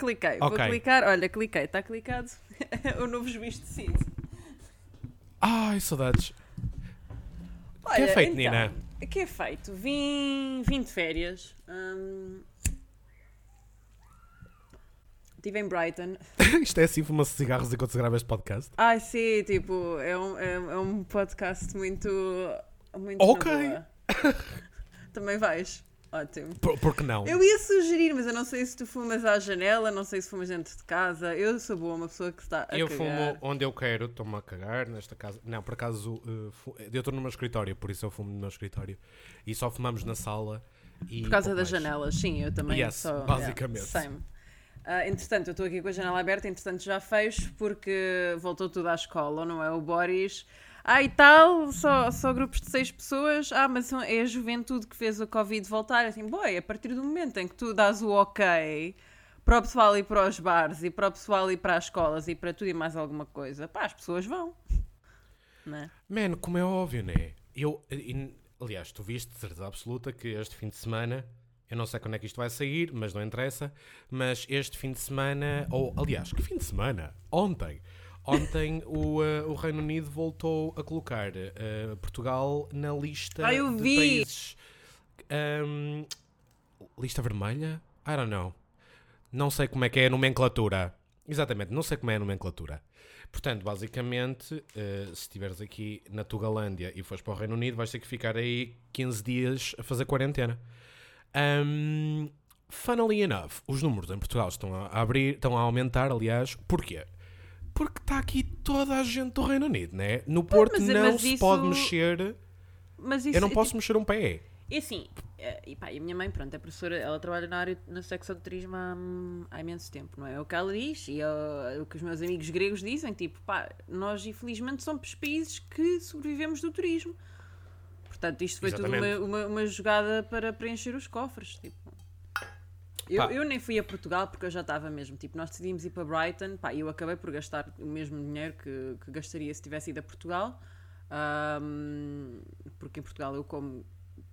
Cliquei, vou Ok. clicar. Olha, cliquei, está clicado. o novo juiz decide. Ai, saudades. Olha, que é feito, então, Nina? O que é feito? Vim, vim de férias. hum, Estive em Brighton. Isto é assim, fuma-se cigarros enquanto se grava este podcast? Ai, sim, tipo, é um, é, é um podcast muito. muito Ok. Também vais. Ótimo. Por, por que não? Eu ia sugerir, mas eu não sei se tu fumas à janela, não sei se fumas dentro de casa. Eu sou boa, uma pessoa que está a Eu cagar. fumo onde eu quero, estou-me a cagar nesta casa. Não, por acaso, uh, fu- eu estou no meu escritório, por isso eu fumo no meu escritório. E só fumamos na sala. E Por causa das janelas, sim, eu também Yes, sou. basicamente. Yeah, same. Ah, entretanto, eu estou aqui com a janela aberta, entretanto já fecho porque voltou tudo à escola, não é? O Boris. Ah, e tal, só, só grupos de seis pessoas. Ah, mas é a juventude que fez o Covid voltar. Assim, boy, a partir do momento em que tu dás o ok para o pessoal ir para os bares e para o pessoal ir para as escolas e para tudo e mais alguma coisa, pá, as pessoas vão. Né? Como é óbvio, né? Eu, e- aliás, tu viste de certeza absoluta que este fim de semana, eu não sei quando é que isto vai sair, mas não interessa, mas este fim de semana, ou aliás, que fim de semana? Ontem. Ontem o, eh, o Reino Unido voltou a colocar eh, Portugal na lista Ah, eu de vi! países. Ahm, lista vermelha? I don't know. Não sei como é que é a nomenclatura. Exatamente, não sei como é a nomenclatura. Portanto, basicamente, eh, se estiveres aqui na Tugalândia e fores para o Reino Unido, vais ter que ficar aí 15 dias a fazer quarentena. Um, funnily enough, os números em Portugal estão a abrir, estão a aumentar, aliás. Porquê? Porque está aqui toda a gente do Reino Unido, né? No Porto mas- não mas se isso- pode mexer. Mas isso, Eu não é posso mexer um pé. E assim, eh, e pá, e a minha mãe, pronto, é professora, ela trabalha na área, na secção de turismo há, hum, há imenso tempo, não é? É o que ela diz e é o que os meus amigos gregos dizem, tipo, pá, nós infelizmente somos países que sobrevivemos do turismo. Portanto, isto foi tudo Exatamente. uma, uma, uma jogada para preencher os cofres, tipo. Eu, eu nem fui a Portugal porque eu já estava mesmo, tipo, nós decidimos ir para Brighton, pá, e eu acabei por gastar o mesmo dinheiro que, que gastaria se tivesse ido a Portugal, Ahm, porque em Portugal eu como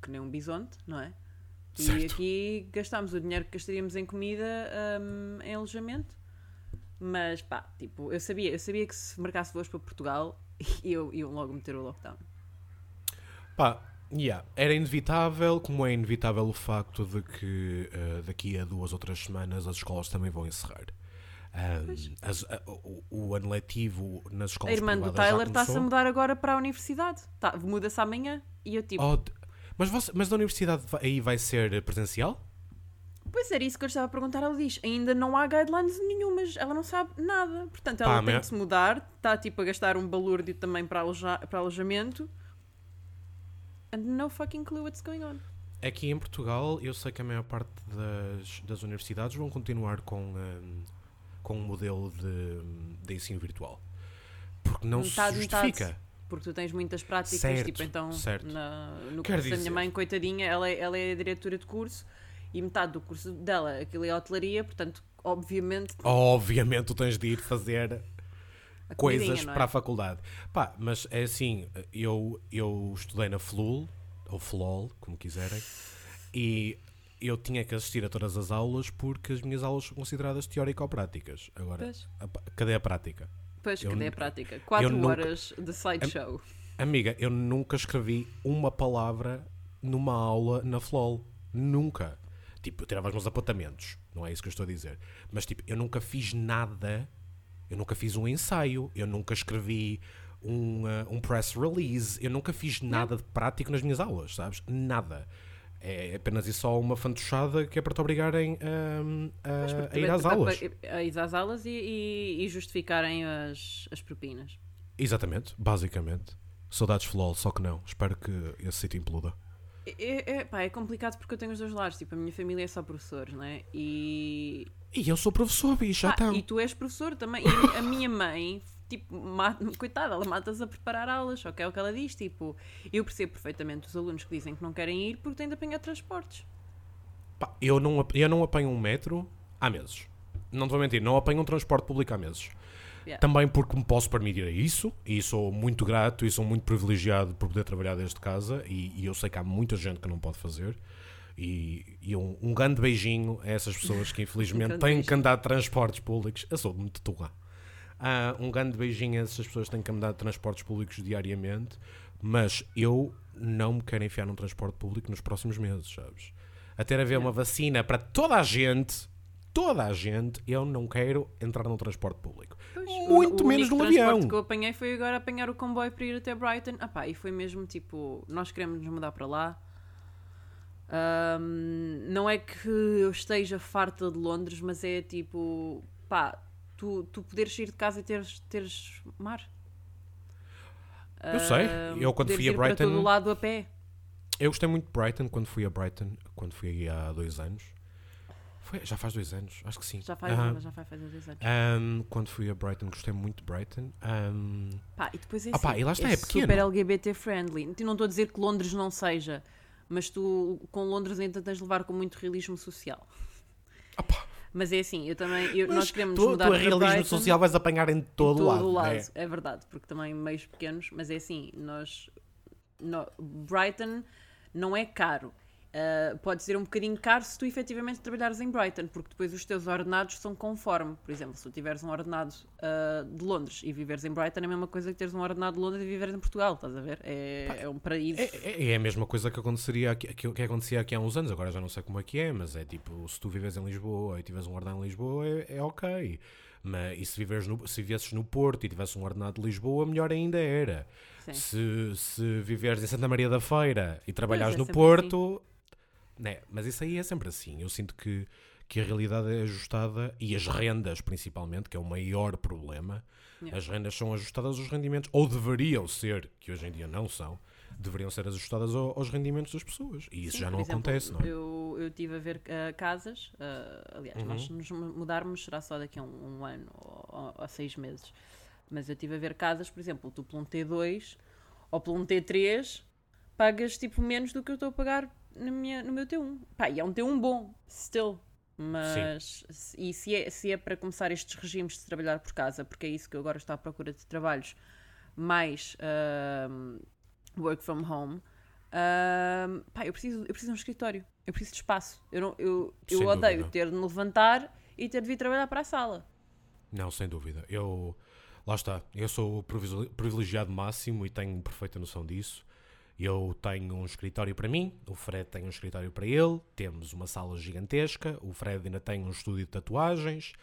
que nem um bisonte, não é? E Certo. aqui gastámos o dinheiro que gastaríamos em comida, ahm, em alojamento, mas pá, tipo, eu sabia, eu sabia que se marcasse voos para Portugal, eu iam logo meter o lockdown. Pá, yeah, era inevitável, como é inevitável o facto de que eh, daqui a duas ou três semanas as escolas também vão encerrar. Um, as- a- o, o ano letivo nas A escolas irmã do Tyler está-se a mudar agora para a universidade, tá, muda-se amanhã, e eu tipo, Oh, mas, você- mas da universidade aí vai ser presencial? Pois era isso que eu estava a perguntar. Ela diz: ainda não há guidelines nenhumas, ela não sabe nada. Portanto, ela Pá, tem mas- que se mudar, está tipo a gastar um balúrdio também para, aloja para alojamento. And no fucking clue what's going on. Aqui em Portugal, eu sei que a maior parte das, das universidades vão continuar com, um, com um modelo de, de ensino virtual. Porque não Metade, se metade. justifica. Porque tu tens muitas práticas, Certo, tipo, então certo. na- no Quer curso da minha dizer- mãe, coitadinha, ela, é- ela é a diretora de curso e metade do curso dela, aquilo é hotelaria, portanto, obviamente, Obviamente tu tens de ir fazer a coisas é? para a faculdade. Pá, mas é assim, eu, eu estudei na FLUL, ou FLOL, como quiserem, e eu tinha que assistir a todas as aulas porque as minhas aulas são consideradas teórico-práticas. Agora, Pois. a cadê a prática? Pois, eu cadê a prática? 4 nunca- horas de slideshow. Amiga, eu nunca escrevi uma palavra numa aula na FLOL. Nunca. Tipo, eu tirava os meus apontamentos. Não é isso que eu estou a dizer. Mas, tipo, eu nunca fiz nada. Eu nunca fiz um ensaio. Eu nunca escrevi um, uh, um press release. Eu nunca fiz nada de prático nas minhas aulas, sabes? Nada. É apenas e só uma fantochada que é para te obrigarem um, a, a ir às aulas. A ir às aulas e, e- e justificarem as, as propinas. Exatamente, basicamente. Saudades FLOL, só que não. Espero que esse sítio imploda. É, é, pá, é complicado porque eu tenho os dois lados. Tipo, a minha família é só professores, né? E. E eu sou professor, bicho, Ah, então. e tu és professor também. E a mi- a minha mãe, tipo, mata coitada, ela mata-se a preparar aulas. Só que é o que ela diz. Tipo, eu percebo perfeitamente os alunos que dizem que não querem ir porque têm de apanhar transportes. Pá, eu, não, eu não apanho um metro há meses. Não te vou mentir, não apanho um transporte público há meses. Yeah. Também porque me posso permitir isso e sou muito grato e sou muito privilegiado por poder trabalhar desde casa e, e eu sei que há muita gente que não pode fazer. E, e um, um grande beijinho a essas pessoas que infelizmente grande têm que andar de transportes públicos. Eu sou muito tuga. Ah, um grande beijinho a essas pessoas que têm que andar de transportes públicos diariamente. Mas eu não me quero enfiar num transporte público nos próximos meses, sabes? Até haver uma vacina para toda a gente, toda a gente, eu não quero entrar num transporte público. Pois, Muito o, menos o único transporte avião. que eu apanhei foi agora apanhar o comboio para ir até Brighton. Ah pá, e foi mesmo tipo, nós queremos nos mudar para lá. Ahm, não é que eu esteja farta de Londres, mas é tipo, pá, tu, tu poderes sair de casa e teres, teres mar. Eu sei, eu quando fui a ir para Brighton- todo lado a pé. Eu gostei muito de Brighton quando fui a Brighton, quando fui aí há dois anos. Foi, já faz dois anos, acho que sim. Já faz, já faz fazer dois anos. Ahm, quando fui a Brighton, gostei muito de Brighton. Ahm, Pá, e depois é Ah pá, assim, e lá está, é pequeno. super LGBT friendly. Não estou a dizer que Londres não seja, mas tu com Londres ainda tens de levar com muito realismo social. pá, Mas é assim, eu também, eu- nós queremos tu, mudar tu a para realismo Brighton, social vais apanhar em todo, todo lado. né? é verdade, porque também meios pequenos, mas é assim, nós, nó- Brighton não é caro. Uh, pode ser um bocadinho caro se tu efetivamente trabalhares em Brighton, porque depois os teus ordenados são conforme. Por exemplo, se tu tiveres um ordenado uh, de Londres e viveres em Brighton, é a mesma coisa que teres um ordenado de Londres e viveres em Portugal, estás a ver? É, é um paraíso. É, é- é a mesma coisa que aconteceria aqui, que, que acontecia aqui há uns anos, agora já não sei como é que é, mas é tipo, se tu vives em Lisboa e tiveres um ordenado em Lisboa, é, é ok. Mas, e se, viveres no, se vivesses no Porto e tivesse um ordenado de Lisboa, melhor ainda era. Sim. Se, se viveres em Santa Maria da Feira e trabalhares é no sempre Porto, né? mas isso aí é sempre assim. Eu sinto que, que a realidade é ajustada e as rendas, principalmente, que é o maior problema. Yeah. As rendas são ajustadas aos rendimentos, ou deveriam ser, que hoje em dia não são, deveriam ser ajustadas ao- aos rendimentos das pessoas. E isso Sim, já não exemplo, acontece, não é? Eu, eu estive a ver uh, casas, uh, aliás, Uhum. nós nos mudarmos será só daqui a um, um ano ou, ou- ou seis meses. Mas eu estive a ver casas, por exemplo, tu por um T2 ou por um T3 pagas tipo menos do que eu estou a pagar na minha, no meu T1. Pá, e é um T1 bom, still. Mas se- e se é, se é para começar estes regimes de trabalhar por casa, porque é isso que eu agora estou à procura de trabalhos mais um, work from home, um, pá, eu preciso, eu preciso de um escritório, eu preciso de espaço. Eu, não, eu, eu Sem odeio dúvida. ter de me levantar e ter de vir trabalhar para a sala. Não, sem dúvida. Eu, lá está, eu sou o privilegi- privilegiado máximo e tenho perfeita noção disso. Eu tenho um escritório para mim, o Fred tem um escritório para ele, temos uma sala gigantesca, o Fred ainda tem um estúdio de tatuagens,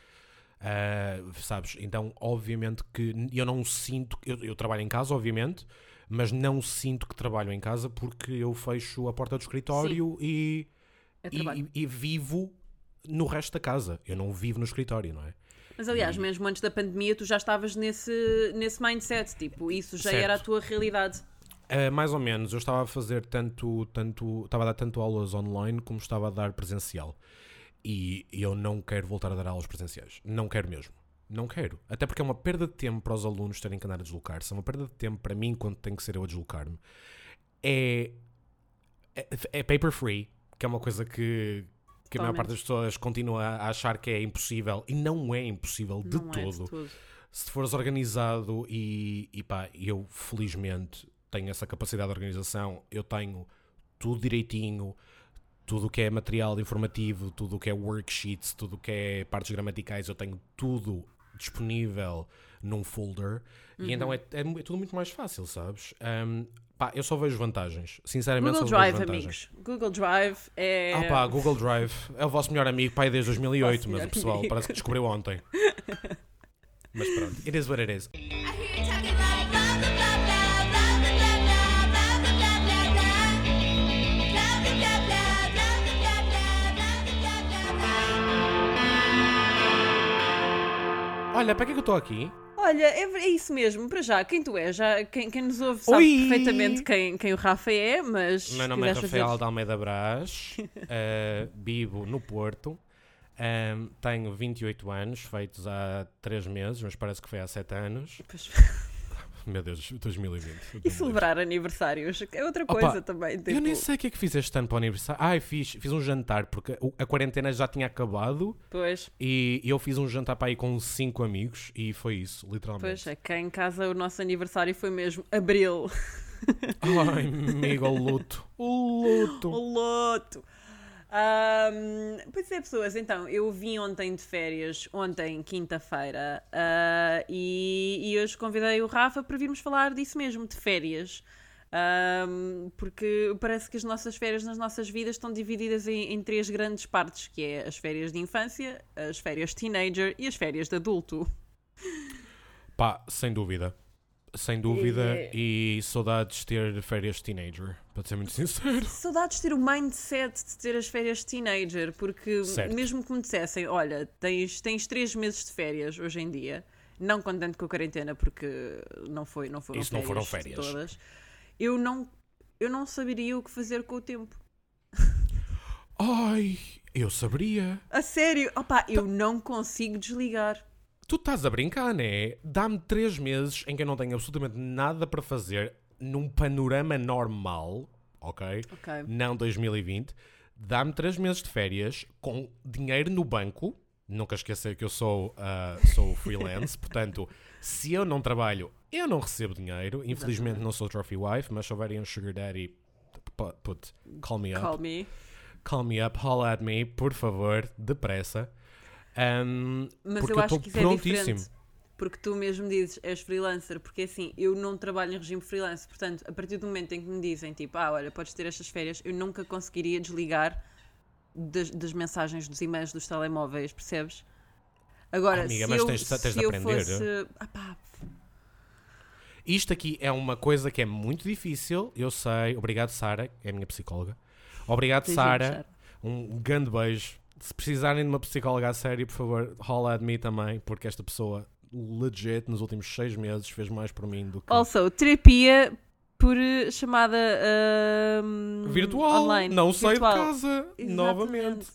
ah, sabes? Então, obviamente que eu não sinto, eu, eu trabalho em casa, obviamente, mas não sinto que trabalho em casa porque eu fecho a porta do escritório e, É e, e- e vivo no resto da casa. Eu não vivo no escritório, não é? Mas aliás, mesmo antes da pandemia, tu já estavas nesse, nesse mindset, tipo, isso já Certo. era a tua realidade. Uh, mais ou menos, eu estava a fazer tanto, tanto, estava a dar tanto aulas online como estava a dar presencial. E eu não quero voltar a dar aulas presenciais. Não quero mesmo. Não quero. Até porque é uma perda de tempo para os alunos terem que andar a deslocar-se. É uma perda de tempo para mim quando tem que ser eu a deslocar-me. É, é, é paper free, que é uma coisa que, que a maior parte das pessoas continua a achar que é impossível. E não é impossível de não é de todo todo. se fores organizado e, e pá, eu felizmente tenho essa capacidade de organização, eu tenho tudo direitinho, tudo o que é material informativo, tudo o que é worksheets, tudo o que é partes gramaticais, eu tenho tudo disponível num folder e então Uhum. é, é é tudo muito mais fácil, sabes? Ahm, pá, eu só vejo vantagens, sinceramente Google só vejo Drive, vantagens. amigos. Google Drive é. Ah pá, Google Drive é o vosso melhor amigo, pai, desde 2008, Vosso mas o pessoal amigo. parece que descobriu ontem. mas pronto, it is what it is. Olha, para que é que eu estou aqui? Olha, é, é isso mesmo, para já, quem tu és? Já, quem, quem nos ouve sabe Oi! perfeitamente quem, quem o Rafa é, mas. Meu nome é Rafael fazer- de Almeida Brás, eh, vivo no Porto, ehm, tenho 28 anos, feitos há 3 meses, mas parece que foi há 7 anos. Pois- Meu Deus, 2020. E celebrar aniversários é outra Opa, coisa também. Eu tipo- nem sei o que é que fiz este ano para o aniversário. Ai, fiz, fiz um jantar, porque a quarentena já tinha acabado Pois, e eu fiz um jantar para aí com 5 amigos e foi isso, literalmente. pois, é cá em casa o nosso aniversário foi mesmo abril. Ai, amigo, o luto. O luto. O loto! Ahm, pois é, pessoas, então, eu vim ontem de férias, ontem, quinta-feira, ah, e, e hoje convidei o Rafa para virmos falar disso mesmo, de férias. Ahm, porque parece que as nossas férias nas nossas vidas estão divididas em, em três grandes partes, que é as férias de infância, as férias teenager e as férias de adulto. Pá, sem dúvida. Sem dúvida. É. E saudades de ter férias de teenager, para ser muito sincero. Saudades de ter o mindset de ter as férias de teenager, porque Certo. mesmo que me dissessem, olha, tens, tens três meses de férias hoje em dia, não contente com a quarentena, porque não, foi, não foram Isso não férias, foram de férias. todas, eu não, eu não saberia o que fazer com o tempo. Ai, eu saberia. A sério, opá, eu não consigo desligar. Tu estás a brincar, né? Dá-me três meses em que eu não tenho absolutamente nada para fazer num panorama normal, ok? Não 2020. Dá-me três meses de férias com dinheiro no banco. Nunca esquecer que eu sou, ah, sou freelance, portanto, se eu não trabalho, eu não recebo dinheiro. Infelizmente não sou trophy wife, mas se houverem um sugar daddy, pu- put, call me up. Call me. Call me up, holla at me, por favor, depressa. Um, Mas eu acho estou que isso é prontíssimo. diferente. Porque tu mesmo dizes, és freelancer, porque assim, eu não trabalho em regime freelance, portanto, a partir do momento em que me dizem, tipo, ah, olha, podes ter estas férias, eu nunca conseguiria desligar das, das mensagens, dos e-mails, dos telemóveis, percebes? Agora, Amiga, se mas eu, tens- tens de se eu aprender. fosse... Ah, pá, Isto aqui é uma coisa que é muito difícil, eu sei. Obrigado, Sara, é a minha psicóloga. Obrigado. Sara. Um grande beijo. Se precisarem de uma psicóloga a sério, por favor, holla at me também, porque esta pessoa, legit, nos últimos seis meses, fez mais por mim do que. Also, terapia por eh, chamada ahm, Virtual, online. não saio de Virtual. casa, Exatamente. novamente.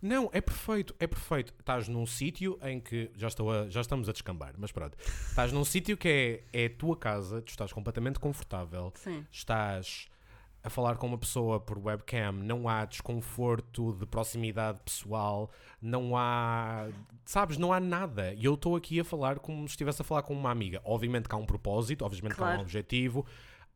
Não, é perfeito, é perfeito. Estás num sítio em que. Já, estou a- já estamos a descambar, mas pronto. Estás num sítio que é, é a tua casa, tu estás completamente confortável, Sim. estás a falar com uma pessoa por webcam, não há desconforto de proximidade pessoal, não há. Sabes, não há nada. E eu estou aqui a falar como se estivesse a falar com uma amiga. Obviamente que há um propósito, obviamente que há Claro. um objetivo,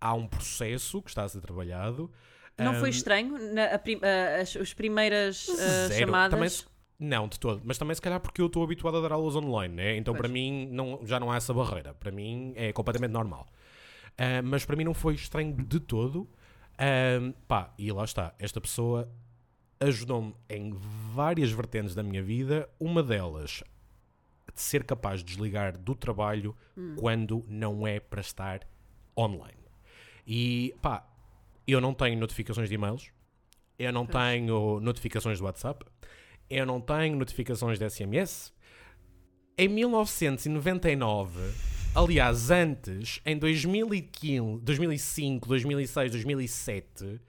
há um processo que está a ser trabalhado. Não foi Ahm, estranho? Na, prim- ah, as, as primeiras Zero. chamadas... Também Não, de todo. Mas também se calhar porque eu estou habituado a dar aulas online, né? Então Pois. para mim não, já não há essa barreira. Para mim é completamente normal. Ah, mas para mim não foi estranho de todo. Ah, pá, e lá está. Esta pessoa ajudou-me em várias vertentes da minha vida. Uma delas, de ser capaz de desligar do trabalho quando não é para estar online. E pá, eu não tenho notificações de e-mails, eu não tenho notificações de WhatsApp, eu não tenho notificações de SMS. Em 1999, aliás, antes, em 2015, 2005, 2006, 2007,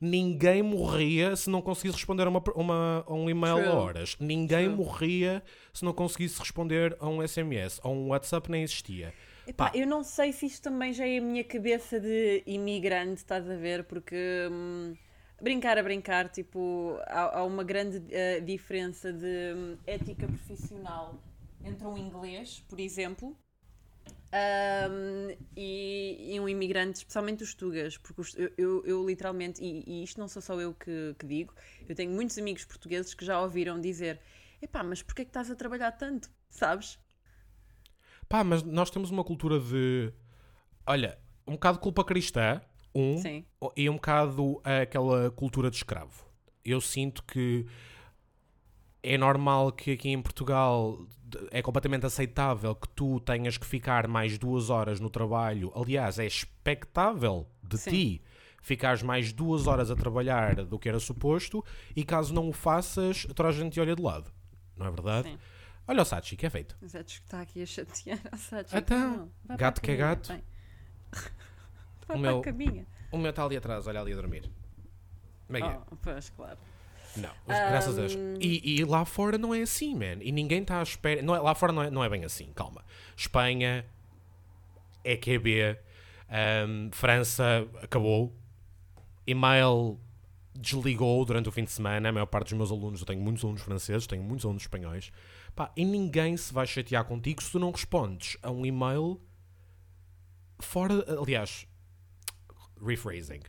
ninguém morria se não conseguisse responder a, uma, uma- a um e-mail a horas. Ninguém True. morria se não conseguisse responder a um SMS. A um WhatsApp nem existia. Epá, Pá. eu não sei se isto também já é a minha cabeça de imigrante, estás a ver? Porque hum, brincar a brincar, tipo, há, há uma grande eh, diferença de hum, ética profissional entre um inglês, por exemplo, hum, e, e um imigrante, especialmente os tugas, porque os- eu, eu- eu literalmente, e, e isto não sou só eu que, que digo, eu tenho muitos amigos portugueses que já ouviram dizer: epá, mas porquê é que estás a trabalhar tanto? Sabes? Pá, mas nós temos uma cultura de. Olha, um bocado de culpa cristã, um, Sim. e um bocado aquela cultura de escravo. Eu sinto que é normal que aqui em Portugal é completamente aceitável que tu tenhas que ficar mais duas horas no trabalho. Aliás, é expectável de Sim. ti ficares mais duas horas a trabalhar do que era suposto e caso não o faças, toda a gente te olha de lado. Não é verdade? Sim. Olha o Sachi, que é feito. Mas é que está aqui a chatear a Sachi. Então, Não, gato que é gato. Vai O meu- a caminha. O meu está ali atrás, olha ali a dormir. Como é é? Oh, pois, claro. Não, graças a Deus. E, e lá fora não é assim, man. E ninguém está à espera. Não é, lá fora não é, não é bem assim, calma. Espanha, EQB, ahm, França acabou. E-mail desligou durante o fim de semana. A maior parte dos meus alunos, eu tenho muitos alunos franceses, tenho muitos alunos espanhóis. Pá, e ninguém se vai chatear contigo se tu não respondes a um e-mail fora. Aliás, rephrasing.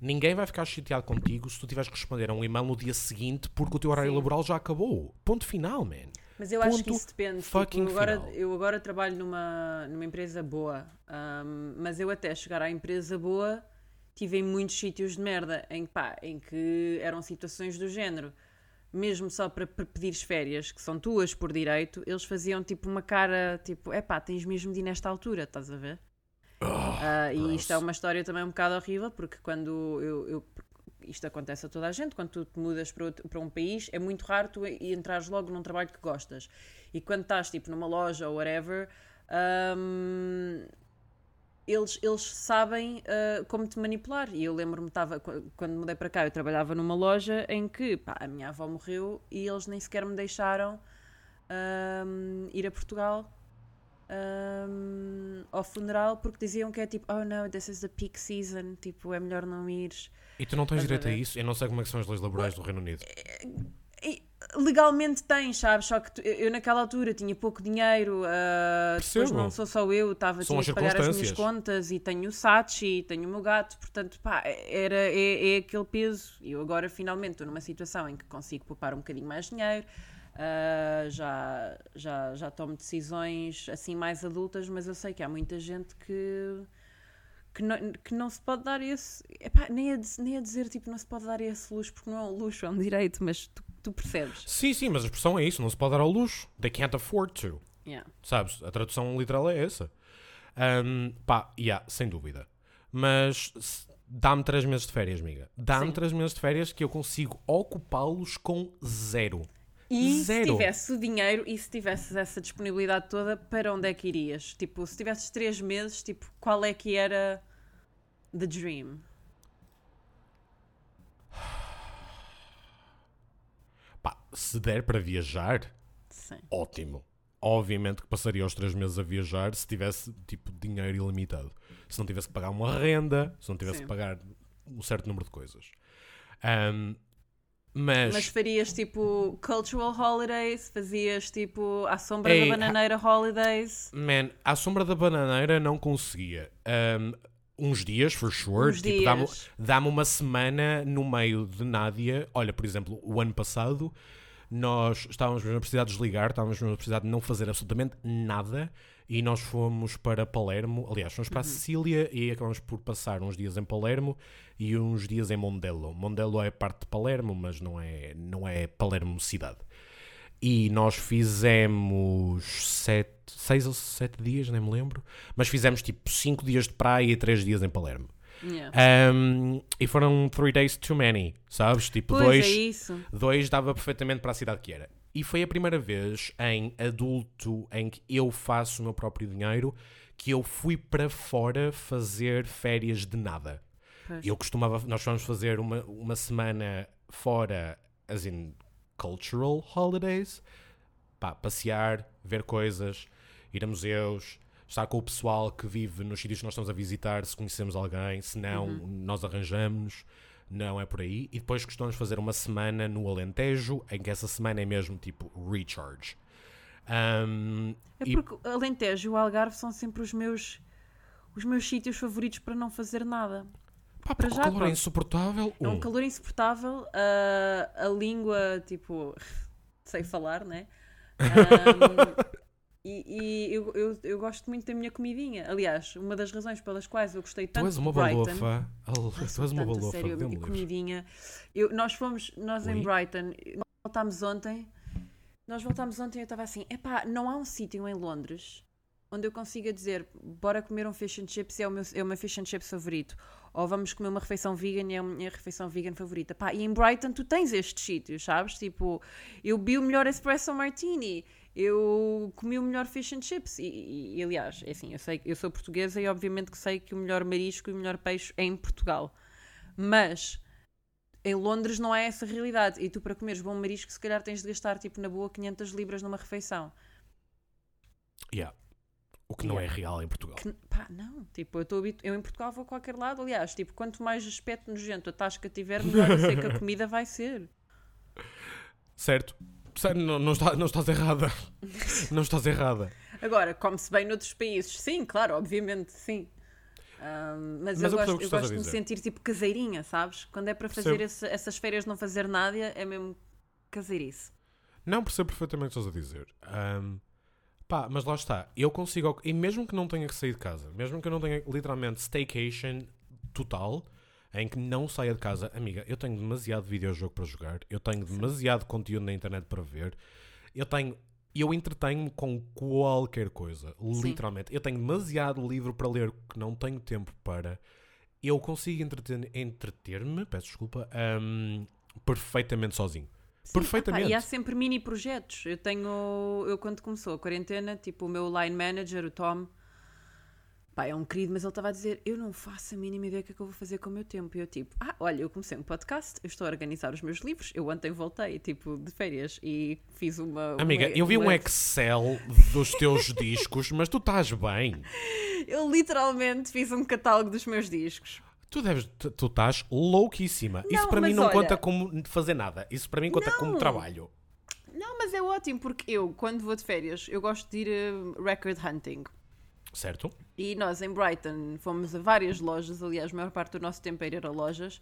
Ninguém vai ficar chateado contigo se tu tiveres que responder a um e-mail no dia seguinte porque o teu horário Sim. laboral já acabou. Ponto final, man. Mas eu acho que Ponto isso depende. Tipo, fucking eu, agora, final. eu agora trabalho numa, numa empresa boa, ahm, mas eu até chegar à empresa boa tive em muitos sítios de merda em, que, pá, em que eram situações do género. Mesmo só para, para pedires férias, que são tuas por direito, eles faziam tipo uma cara tipo: é pá, tens mesmo de ir nesta altura, estás a ver? Ah, e isto é uma história também um bocado horrível, porque quando eu, eu- isto acontece a toda a gente, quando tu te mudas para, outro- para um país, é muito raro tu entrares logo num trabalho que gostas. E quando estás tipo numa loja ou whatever, hum, eles, eles sabem ah, como te manipular. E eu lembro-me, estava, qu- quando mudei para cá, eu trabalhava numa loja em que pá, a minha avó morreu e eles nem sequer me deixaram hum, ir a Portugal hum, ao funeral porque diziam que é tipo, oh no, this is the peak season, tipo, é melhor não ires. E tu não tens a direito a isso? Eu não sei como é que são as leis laborais do Reino Unido. E legalmente tens, sabes? Só que tu- eu, naquela altura tinha pouco dinheiro, ah, depois não sou só eu, estava tinha as que pagar as minhas contas e tenho o Sachi, tenho o meu gato, portanto, pá, era, é, é aquele peso. E eu agora finalmente estou numa situação em que consigo poupar um bocadinho mais dinheiro. Ah, já, já, já tomo decisões assim mais adultas, mas eu sei que há muita gente que, que, não, que não se pode dar esse. Epá, nem, a, nem a dizer tipo, não se pode dar esse luxo, porque não é um luxo, é um direito, mas tu, tu percebes. Sim, sim, mas a expressão é isso. Não se pode dar ao luxo. They can't afford to. Yeah. Sabes? A tradução literal é essa. Ahm, pá, yeah, sem dúvida. Mas dá-me três meses de férias, amiga. Dá-me três meses de férias que eu consigo ocupá-los com zero. E Zero. se tivesse o dinheiro e se tivesses essa disponibilidade toda, para onde é que irias? Tipo, se tivesses três meses, tipo, qual é que era the dream? Pá, se der para viajar, Sim. ótimo. Obviamente que passaria os três meses a viajar se tivesse, tipo, dinheiro ilimitado. Se não tivesse que pagar uma renda, se não tivesse Sim. que pagar um certo número de coisas. Ahm, mas, Mas farias tipo cultural holidays? Fazias tipo à sombra Ei, da bananeira holidays? man, à sombra da bananeira não conseguia. Ahm, uns dias, for sure. Uns tipo, dá-me-. Dá-me uma semana no meio de Nádia. Olha, por exemplo, o ano passado nós estávamos mesmo a precisar de desligar, estávamos mesmo a precisar de não fazer absolutamente nada e nós fomos para Palermo. Aliás, fomos Uhum. para a Sicília e acabamos por passar uns dias em Palermo e uns dias em Mondello. Mondello é parte de Palermo, mas não é, não é Palermo cidade. E nós fizemos sete, seis ou sete dias, nem me lembro, mas fizemos tipo cinco dias de praia e três dias em Palermo. Yeah. Um, e foram three days too many, sabes? Tipo, Pois dois, é dois dava perfeitamente para a cidade que era. E foi a primeira vez em adulto em que eu faço o meu próprio dinheiro que eu fui para fora fazer férias de nada. Pois. Eu costumava, nós fomos fazer uma, uma semana fora, as in cultural holidays, pá, passear, ver coisas, ir a museus, estar com o pessoal que vive nos sítios que nós estamos a visitar, se conhecemos alguém, se não, nós arranjamos, não é por aí. E depois costumamos fazer uma semana no Alentejo, em que essa semana é mesmo tipo recharge. Um, É e- porque Alentejo e o Algarve são sempre os meus os meus sítios favoritos para não fazer nada. pá, para já, calor é insuportável. É um um. calor insuportável, a, a língua, tipo, sei falar, né? Ahm, e e eu, eu, eu gosto muito da minha comidinha. Aliás, uma das razões pelas quais eu gostei tanto Tu és uma de Brighton. balofa. Oh, tu és uma balofa. sério, minha livre. comidinha. Eu, nós fomos, nós em Ui. Brighton, nós voltámos ontem. Nós voltámos ontem e eu estava assim: epá, não há um sítio em Londres onde eu consiga dizer bora comer um fish and chips é o meu, é o meu fish and chips favorito. Ou vamos comer uma refeição vegan e é a minha refeição vegan favorita. Pá, e em Brighton tu tens estes sítios, sabes? Tipo, eu vi o melhor espresso martini, eu comi o melhor fish and chips. E, e- e, aliás, é assim, eu, sei, eu sou portuguesa e obviamente que sei que o melhor marisco e o melhor peixe é em Portugal. Mas em Londres não é essa realidade. E tu, para comeres bom marisco, se calhar tens de gastar, tipo, na boa, 500 libras numa refeição. Yeah. O que não é Yeah. real em Portugal. Que, pá, não. Tipo, eu, estou habitu... eu em Portugal vou a qualquer lado. Aliás, tipo, quanto mais aspecto nojento a tasca tiver, melhor eu sei que a comida vai ser. Certo? Não, não, está- não estás errada. Não estás errada. Agora, come-se bem noutros países. Sim, claro, obviamente, sim. Ahm, mas, Mas eu, o gosto, eu gosto de me sentir tipo caseirinha, sabes? Quando é para fazer esse- essas férias não fazer nada, é mesmo caseirice. Não percebo perfeitamente o que estás a dizer. Ahm, pá, mas lá está. Eu consigo. E mesmo que não tenha que sair de casa, mesmo que eu não tenha literalmente staycation total, em que não saia de casa, amiga, eu tenho demasiado videojogo para jogar, eu tenho demasiado conteúdo na internet para ver, eu tenho. Eu entretenho-me com qualquer coisa, literalmente. Eu tenho demasiado livro para ler que não tenho tempo para. Eu consigo entreter- entreter-me, peço desculpa, ahm, perfeitamente sozinho. Sim, perfeitamente. opá, e há sempre mini projetos. Eu tenho. Eu, quando começou a quarentena, tipo, o meu line manager, o Tom, pá, é um querido, mas ele estava a dizer: Eu não faço a mínima ideia do que é que eu vou fazer com o meu tempo. E eu, tipo, ah, olha, eu comecei um podcast, eu estou a organizar os meus livros. Eu ontem voltei, tipo, de férias e fiz uma. Amiga, uma- eu vi um Excel dos teus discos, mas tu estás bem. Eu literalmente fiz um catálogo dos meus discos. Tu deves, tu estás louquíssima. Isso Não, para mim não olha- conta como fazer nada. Isso para mim conta como Não. trabalho. Não, mas é ótimo, porque eu, quando vou de férias, eu gosto de ir a record hunting. Certo? E nós em Brighton fomos a várias lojas, aliás, a maior parte do nosso tempo era ir a lojas.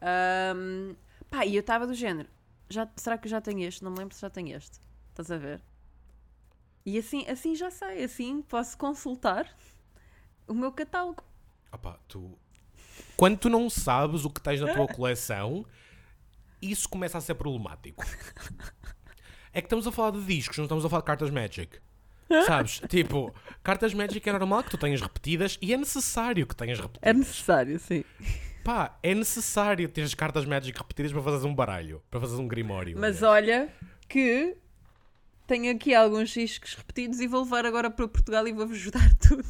Ahm, pá, e eu estava do género: já, será que eu já tenho este? Não me lembro se já tenho este. Estás a ver? E assim, assim já sei, assim posso consultar o meu catálogo. Opá, tu... Quando tu não sabes o que tens na tua coleção, isso começa a ser problemático. É que estamos a falar de discos, não estamos a falar de cartas Magic. Sabes? tipo, cartas Magic é normal que tu tenhas repetidas e é necessário que tenhas repetidas. É necessário, sim. Pá, é necessário ter as cartas Magic repetidas para fazeres um baralho, para fazeres um grimório. Mas aliás. olha que tenho aqui alguns discos repetidos e vou levar agora para Portugal e vou-vos ajudar tudo.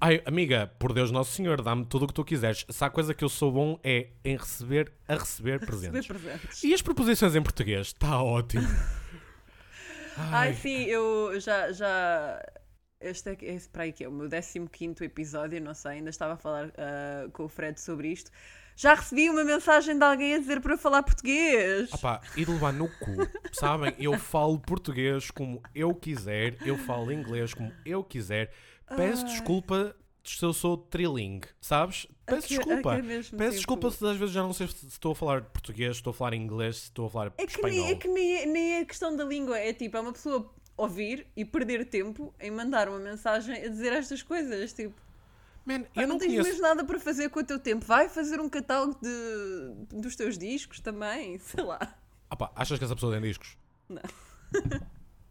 Ai, amiga, por Deus Nosso Senhor, dá-me tudo o que tu quiseres. Se há coisa que eu sou bom é em receber, a receber presentes. Receber presentes. E as proposições em português? Está ótimo. Ai, sim, eu já. já... Este é, esse para aí que é o meu 15 episódio, não sei, ainda estava a falar ah, com o Fred sobre isto. Já recebi uma mensagem de alguém a dizer para eu falar português. Ah pá, e de levar no cu, sabem? Eu falo português como eu quiser, eu falo inglês como eu quiser. Peço desculpa se eu sou trilingue, sabes? Peço Ok, desculpa. Peço desculpa se às vezes já não sei se estou a falar português, se estou a falar inglês, se estou a falar É que, espanhol. nem, é que nem, nem é questão da língua, é tipo, é uma pessoa ouvir e perder tempo em mandar uma mensagem a dizer estas coisas. Tipo, Man, pá, eu não, não tens conheço. mesmo nada para fazer com o teu tempo. Vai fazer um catálogo de, dos teus discos também, sei lá. Ah pá, achas que essa pessoa tem discos? Não.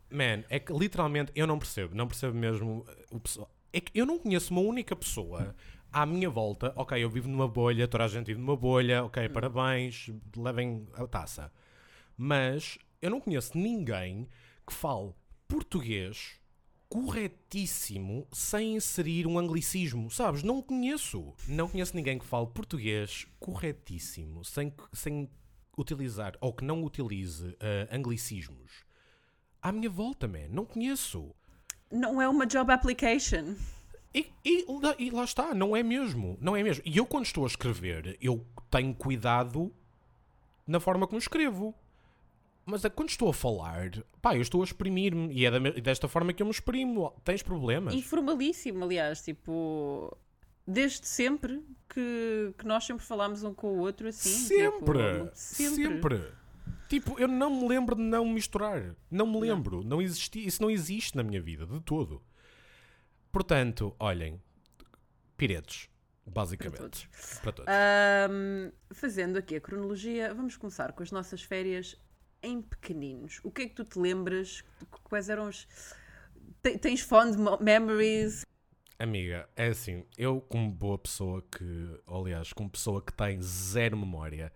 Man, é que literalmente eu não percebo, não percebo mesmo uh, o pessoal. É que eu não conheço uma única pessoa à minha volta. Ok, eu vivo numa bolha, toda a gente vive numa bolha, ok, parabéns, levem a taça. Mas eu não conheço ninguém que fale português corretíssimo sem inserir um anglicismo, sabes? Não conheço. Não conheço ninguém que fale português corretíssimo sem, sem utilizar ou que não utilize eh, anglicismos. À minha volta, man, não conheço. Não é uma job application. E, e lá- e lá está, não é mesmo. Não é mesmo. E eu, quando estou a escrever, eu tenho cuidado na forma como escrevo. Mas é quando estou a falar, pá, eu estou a exprimir-me. E é desta forma que eu me exprimo. Tens problemas? Informalíssimo, aliás, tipo. Desde sempre que, que nós sempre falámos um com o outro assim. sempre, tipo, sempre. Tipo, eu não me lembro de não misturar. Não me lembro. Não. existi, isso não existe na minha vida, de todo. Portanto, olhem. Piretes, basicamente. Para todos. Ahm, fazendo aqui a cronologia, vamos começar com as nossas férias em pequeninos. O que é que tu te lembras? Quais eram os. Te- Tens fond mo- memories? Amiga, é assim, eu como boa pessoa que, aliás, como pessoa que tem zero memória,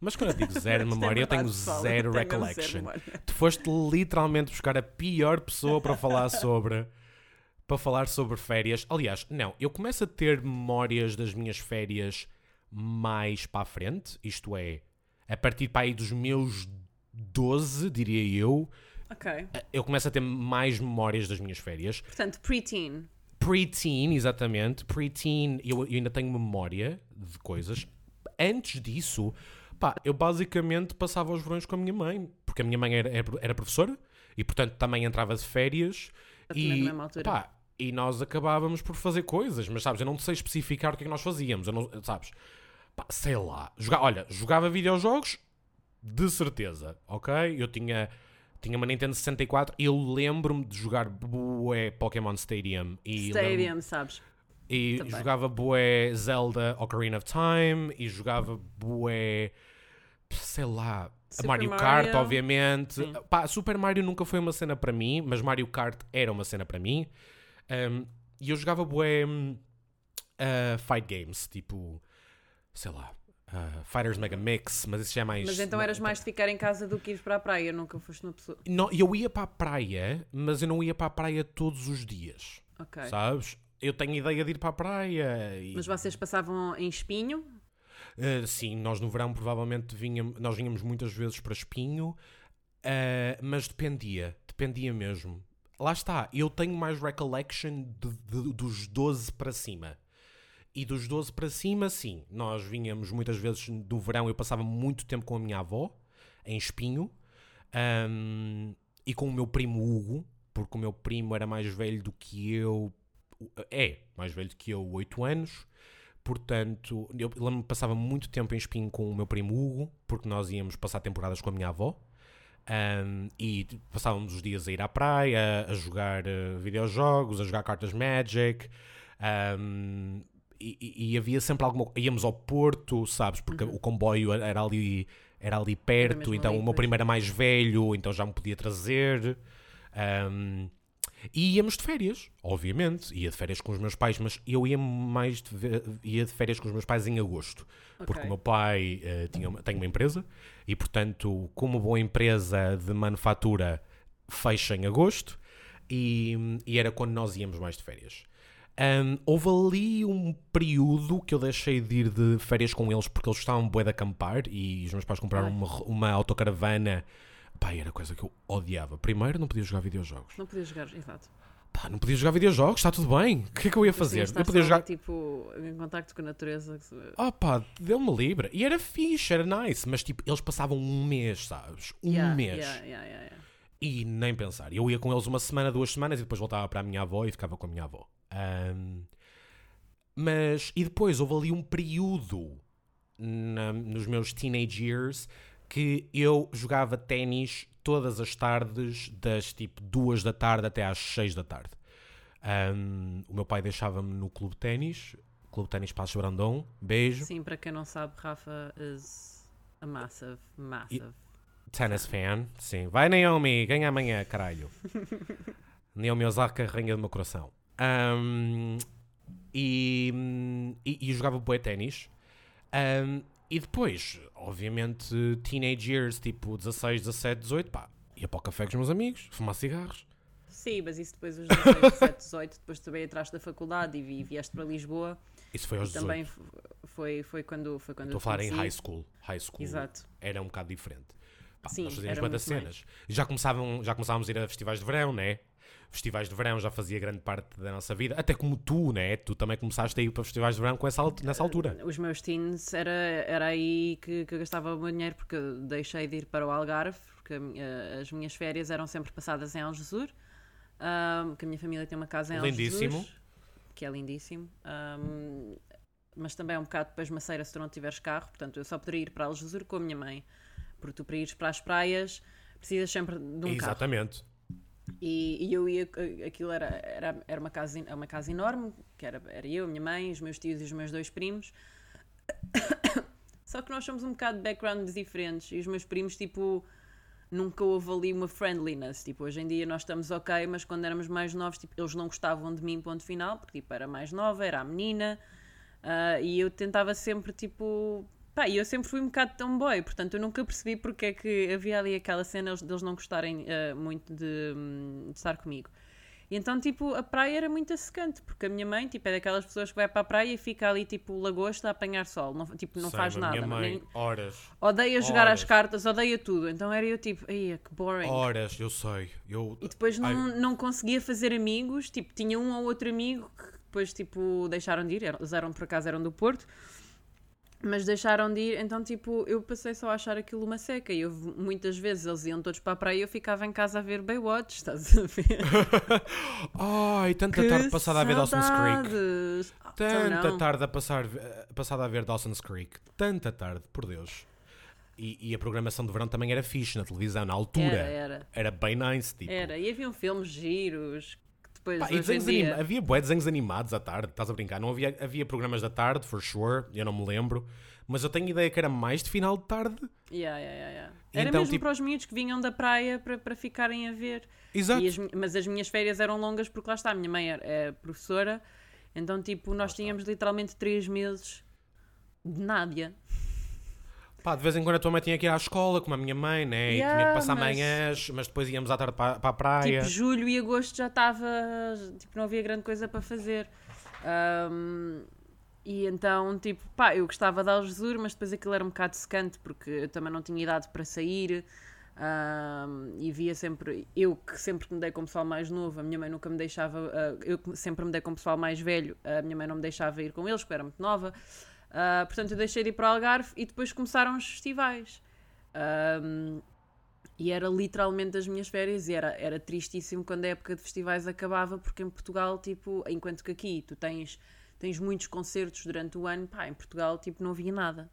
mas quando eu digo zero é memória, eu tenho zero eu tenho zero recollection. Tu foste literalmente buscar a pior pessoa para falar sobre para falar sobre férias. Aliás, não, eu começo a ter memórias das minhas férias mais para a frente, isto é, a partir para aí dos meus 12, diria eu, Ok. eu começo a ter mais memórias das minhas férias. Portanto, preteen. Pre-teen, exatamente. Pre-teen, eu, eu ainda tenho memória de coisas. Antes disso, pá, eu basicamente passava os verões com a minha mãe, porque a minha mãe era, era, era professora e, portanto, também entrava de férias. E, na mesma altura. pá, E nós acabávamos por fazer coisas, mas sabes, eu não sei especificar o que é que nós fazíamos, eu não, sabes? Pá, sei lá. Joga, olha, jogava videojogos, de certeza, ok? Eu tinha, tinha uma Nintendo 64, eu lembro-me de jogar bué Pokémon Stadium e Stadium, sabes? e Também. jogava bué Zelda Ocarina of Time e jogava bué sei lá, Super Mario, Mario. Kart, obviamente. Sim. Pá, Super Mario nunca foi uma cena para mim, mas Mario Kart era uma cena para mim. Um, e eu jogava bué hum, uh, fight games, tipo, sei lá, uh, Fighters Mega Mix, mas isso já é mais. Mas então eras mais de ficar em casa do que ir para a praia, nunca foste uma pessoa. Não, eu ia para a praia, mas eu não ia para a praia todos os dias, Ok. sabes? Eu tenho ideia de ir para a praia. E... Mas vocês passavam em espinho? Uh, sim, nós no verão provavelmente vinhamos, nós vinhamos muitas vezes para Espinho, uh, mas dependia, dependia mesmo. Lá está, eu tenho mais recollection de- de- dos 12 para cima. E dos 12 para cima, sim, nós vinhamos muitas vezes no verão, eu passava muito tempo com a minha avó, em Espinho, um, e com o meu primo Hugo, porque o meu primo era mais velho do que eu, é mais velho do que eu, 8 anos, Portanto, eu lembro-me passava muito tempo em Espinho com o meu primo Hugo, porque nós íamos passar temporadas com a minha avó. Um, e passávamos os dias a ir à praia, a jogar eh, videojogos, a jogar cartas Magic. um, e, e- havia sempre alguma Íamos ao Porto, sabes? Porque o comboio era ali, era ali perto, mesmo então ali, o meu primo era mais velho, então já me podia trazer. Um, e íamos de férias, obviamente. Ia de férias com os meus pais, mas eu ia mais de, ia de férias com os meus pais em agosto. Porque Ok. o meu pai eh, tinha uma, tem uma empresa e, portanto, como boa empresa de manufatura, fecha em agosto e, e era quando nós íamos mais de férias. Ahm, houve ali um período que eu deixei de ir de férias com eles porque eles estavam bué de acampar e os meus pais compraram uma, uma autocaravana. Pá, era coisa que eu odiava. Primeiro, não podia jogar videojogos. Não podias jogar, exato. Pá, não podia jogar videojogos, está tudo bem. O que é que eu ia fazer? Eu podia jogar. tipo, em contacto com a natureza. Ah pá, deu-me livre. E era fixe, era nice. Mas tipo, eles passavam um mês, sabes? Um Yeah, mês. yeah, yeah. E nem pensar. Eu ia com eles uma semana, duas semanas e depois voltava para a minha avó e ficava com a minha avó. Ahm, mas, e depois houve ali um período na- nos meus teenage years que eu jogava ténis todas as tardes, das tipo duas da tarde até às seis da tarde. Ahm, o meu pai deixava-me no clube de ténis, Clube de Ténis Passos Brandão. Beijo. Sim, para quem não sabe, Rafa is a massive, massive. Tennis fan, sim. Vai Naomi, ganha amanhã, caralho. Naomi Osaka, rainha do meu coração. Ahm, e, e, e jogava bué ténis. Ahm, e depois, obviamente, teenage years, tipo 16, 17, 18, pá, ia para o café com os meus amigos, fumar cigarros. Sim, mas isso depois os 16, 17, 18, depois também entraste da faculdade e vi- vieste para Lisboa. Isso foi aos E 18. também foi, foi quando, foi quando Estou a falar em high school. High school Exato. era um bocado diferente. Pá, Sim, nós fazíamos mais. cenas. Já, começavam, já começávamos a ir a festivais de verão, né? Festivais de verão já fazia grande parte da nossa vida. Até como tu, né? Tu também começaste a ir para festivais de verão com essa, nessa altura. Os meus teens era, era aí que, que eu gastava o meu dinheiro porque deixei de ir para o Algarve, porque minha- as minhas férias eram sempre passadas em Algesur, ahm, que a minha família tem uma casa em Lindíssimo. Algesur, que é lindíssimo. ahm, mas também é um bocado depois maceira se tu não tiveres carro, portanto eu só poderia ir para Algesur com a minha mãe, porque tu para ires para as praias precisas sempre de um carro. Exatamente. E, e eu ia, aquilo era, era, era uma, casa, é uma casa enorme, que era, era eu, a minha mãe, os meus tios e os meus dois primos. Só que nós somos um bocado de backgrounds diferentes e os meus primos, tipo, nunca houve ali uma friendliness. Tipo, hoje em dia nós estamos ok, mas quando éramos mais novos, tipo, eles não gostavam de mim, ponto final, porque tipo, era mais nova, era a menina. ah, e eu tentava sempre, tipo. Pá, e eu sempre fui um bocado tomboy, portanto eu nunca percebi porque é que havia ali aquela cena eles- deles não gostarem ah, muito de, hum, de estar comigo. E então, tipo, a praia era muito secante, porque a minha mãe, tipo, é daquelas pessoas que vai para a praia e fica ali, tipo, lagosta a apanhar sol, não, tipo, não Sei, faz nada. Minha mãe, nem- horas. Odeia jogar Horas. as cartas, odeia tudo. Então era eu tipo, ai, que boring. Horas, eu sei. Eu, E depois Ai, não, não conseguia fazer amigos, tipo, tinha um ou outro amigo que depois, tipo, deixaram de ir, eles eram, por acaso, eram do Porto. Mas deixaram de ir, então tipo, eu passei só a achar aquilo uma seca e houve muitas vezes eles iam todos para a praia e eu ficava em casa a ver Baywatch, estás a ver? Ai, tanta Que tarde passada a ver Dawson's Creek. saudades! Ah, então Tanta não. tarde a passar, passada a ver Dawson's Creek. Tanta tarde, por Deus. E, e a programação de verão também era fixe na televisão, na altura. Era, era. Era bem nice, tipo. Era, e haviam filmes giros Pá, e desenhos dia... anima- Havia bué desenhos animados à tarde, estás a brincar? Não havia, havia programas da tarde, for sure, eu não me lembro. Mas eu tenho ideia que era mais de final de tarde. Yeah, yeah, yeah. Era Então, mesmo tipo- para os miúdos que vinham da praia para, para ficarem a ver. Exato. As mas as minhas férias eram longas porque lá está, a minha mãe era, é professora, então tipo, nós tínhamos literalmente três meses de nádia. Pá, de vez em quando a tua mãe tinha que ir à escola, como a minha mãe, né? E tinha Yeah, que passar mas- manhãs, mas depois íamos à tarde para, para a praia. Tipo, julho e agosto já estava, tipo, não havia grande coisa para fazer. Ahm, e então, tipo, pá, eu gostava de Algesur, mas depois aquilo era um bocado secante porque eu também não tinha idade para sair. ahm, e via sempre, eu que sempre me dei com o pessoal mais novo, a minha mãe nunca me deixava, ah, eu que sempre me dei com o pessoal mais velho, a minha mãe não me deixava ir com eles, porque eu era muito nova. Ah, portanto, eu deixei de ir para o Algarve e depois começaram os festivais. Ahm, e era literalmente as minhas férias e era, era tristíssimo quando a época de festivais acabava, porque em Portugal, tipo, enquanto que aqui tu tens, tens muitos concertos durante o ano, pá, em Portugal, tipo, não havia nada.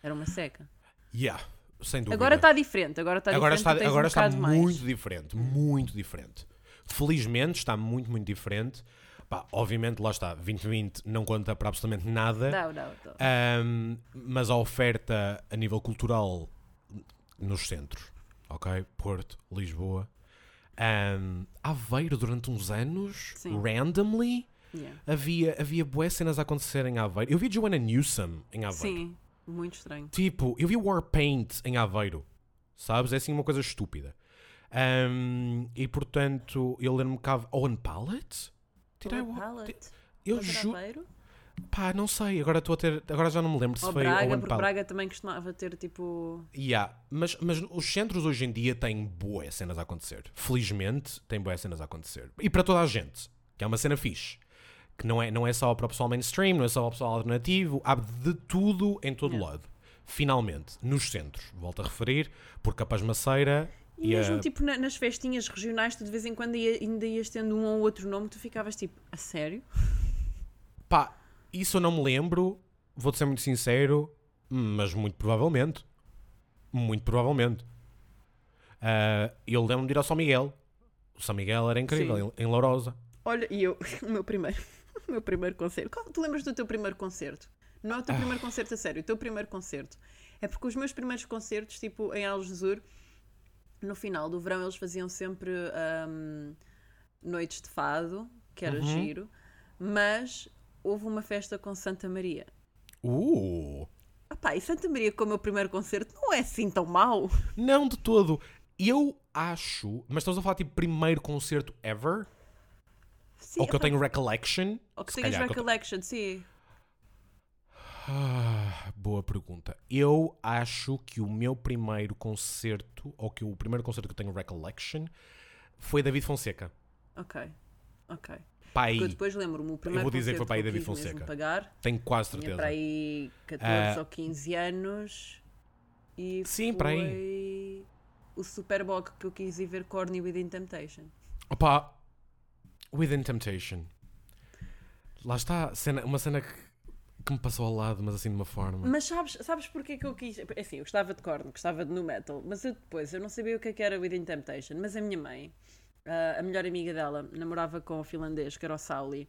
Era uma seca. Yeah, sem dúvida. Agora está diferente, agora está agora diferente, está, agora um está bocado mais. muito diferente, muito diferente. Felizmente está muito, muito diferente. Pá, obviamente, lá está, 2020 não conta para absolutamente nada. Não, não, não. Ahm, mas a oferta a nível cultural nos centros, ok? Porto, Lisboa, ahm, Aveiro durante uns anos, Sim. randomly, Yeah. havia, havia boas cenas a acontecer em Aveiro. Eu vi Joanna Newsom em Aveiro. Sim, muito estranho. Tipo, eu vi Warpaint em Aveiro, sabes? É assim uma coisa estúpida. Ahm, e portanto, eu lembro-me que. há- Owen Pallet? Owen wa- Pallet? Eu juro. Pá, não sei, agora estou a ter. Agora já não me lembro se Ou foi Braga, Owen porque Pallet. Braga também costumava ter tipo. Yeah, mas, mas os centros hoje em dia têm boas cenas a acontecer. Felizmente, têm boas cenas a acontecer. E para toda a gente, que é uma cena fixe. Que não é, não é só para o pessoal mainstream, não é só para o pessoal alternativo, há de tudo em todo Yeah. lado. Finalmente, nos centros, volto a referir, porque a Pasmaceira E e, mesmo tipo na- nas festinhas regionais, tu de vez em quando ia- ainda ias tendo um ou outro nome, tu ficavas tipo, a sério? Pá, isso eu não me lembro, vou-te ser muito sincero, mas muito provavelmente. Muito provavelmente. Ah, eu lembro-me de ir ao São Miguel. O São Miguel era incrível, em, em Lourosa. Olha, e eu, o meu primeiro, o meu primeiro concerto. Qual, tu lembras do teu primeiro concerto? Não é o teu primeiro concerto a sério, o teu primeiro concerto. É porque os meus primeiros concertos, tipo em Algesur, no final do verão, eles faziam sempre ahm, noites de fado, que era giro, mas houve uma festa com Santa Maria. Uh! Ah pá, e Santa Maria com o meu primeiro concerto não é assim tão mau. Não de todo. Eu acho, mas estamos a falar tipo primeiro concerto ever? Sim, ou que eu tenho recollection? ou que tenhas que eu recollection, sim. Ah, boa pergunta. Eu acho que o meu primeiro concerto, ou que o primeiro concerto que eu tenho recollection, foi David Fonseca. Ok, ok. Pai, Porque eu depois lembro-me, o primeiro vou dizer que foi para aí eu David Fonseca. pagar, tenho quase tinha certeza. para aí 14 Ah, ou 15 anos e Sim, foi para aí. o Superboc que eu quis ir ver Corny Within Temptation. Opa, Within Temptation. Lá está, cena- uma cena que, que me passou ao lado, mas assim de uma forma. Mas sabes, sabes porque que eu quis? É Assim, eu gostava de Korn, gostava de nu metal, mas eu depois eu não sabia o que é que era Within Temptation, mas a minha mãe, ah, a melhor amiga dela, namorava com o finlandês, que era o Sauli.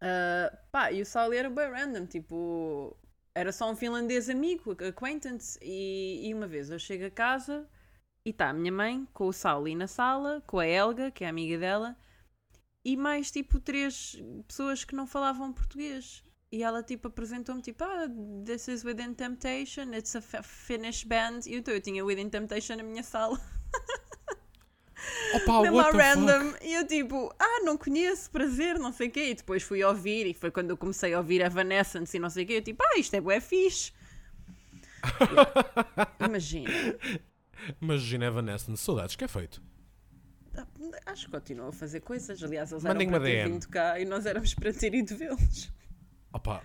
Ah, pá, e o Sauli era bem random, tipo, era só um finlandês amigo, acquaintance, e, e uma vez eu chego a casa e está a minha mãe com o Sauli na sala, com a Helga, que é amiga dela, e mais tipo três pessoas que não falavam português. E ela tipo apresentou-me tipo, ah, this is Within Temptation, it's a Finnish band. E então eu tinha Within Temptation na minha sala, Opa, mesmo what random. fuck? E eu tipo, ah, não conheço, prazer, não sei o quê. E depois fui ouvir, e foi quando eu comecei a ouvir Evanescence e não sei o quê. Eu tipo, ah, isto é bué fixe. Imagina. Imagina Evanescence, saudades, que é feito? Acho que continuam a fazer coisas. Aliás, eles eram Mandem para uma ter vindo cá e nós éramos para ter ido vê-los. Opa,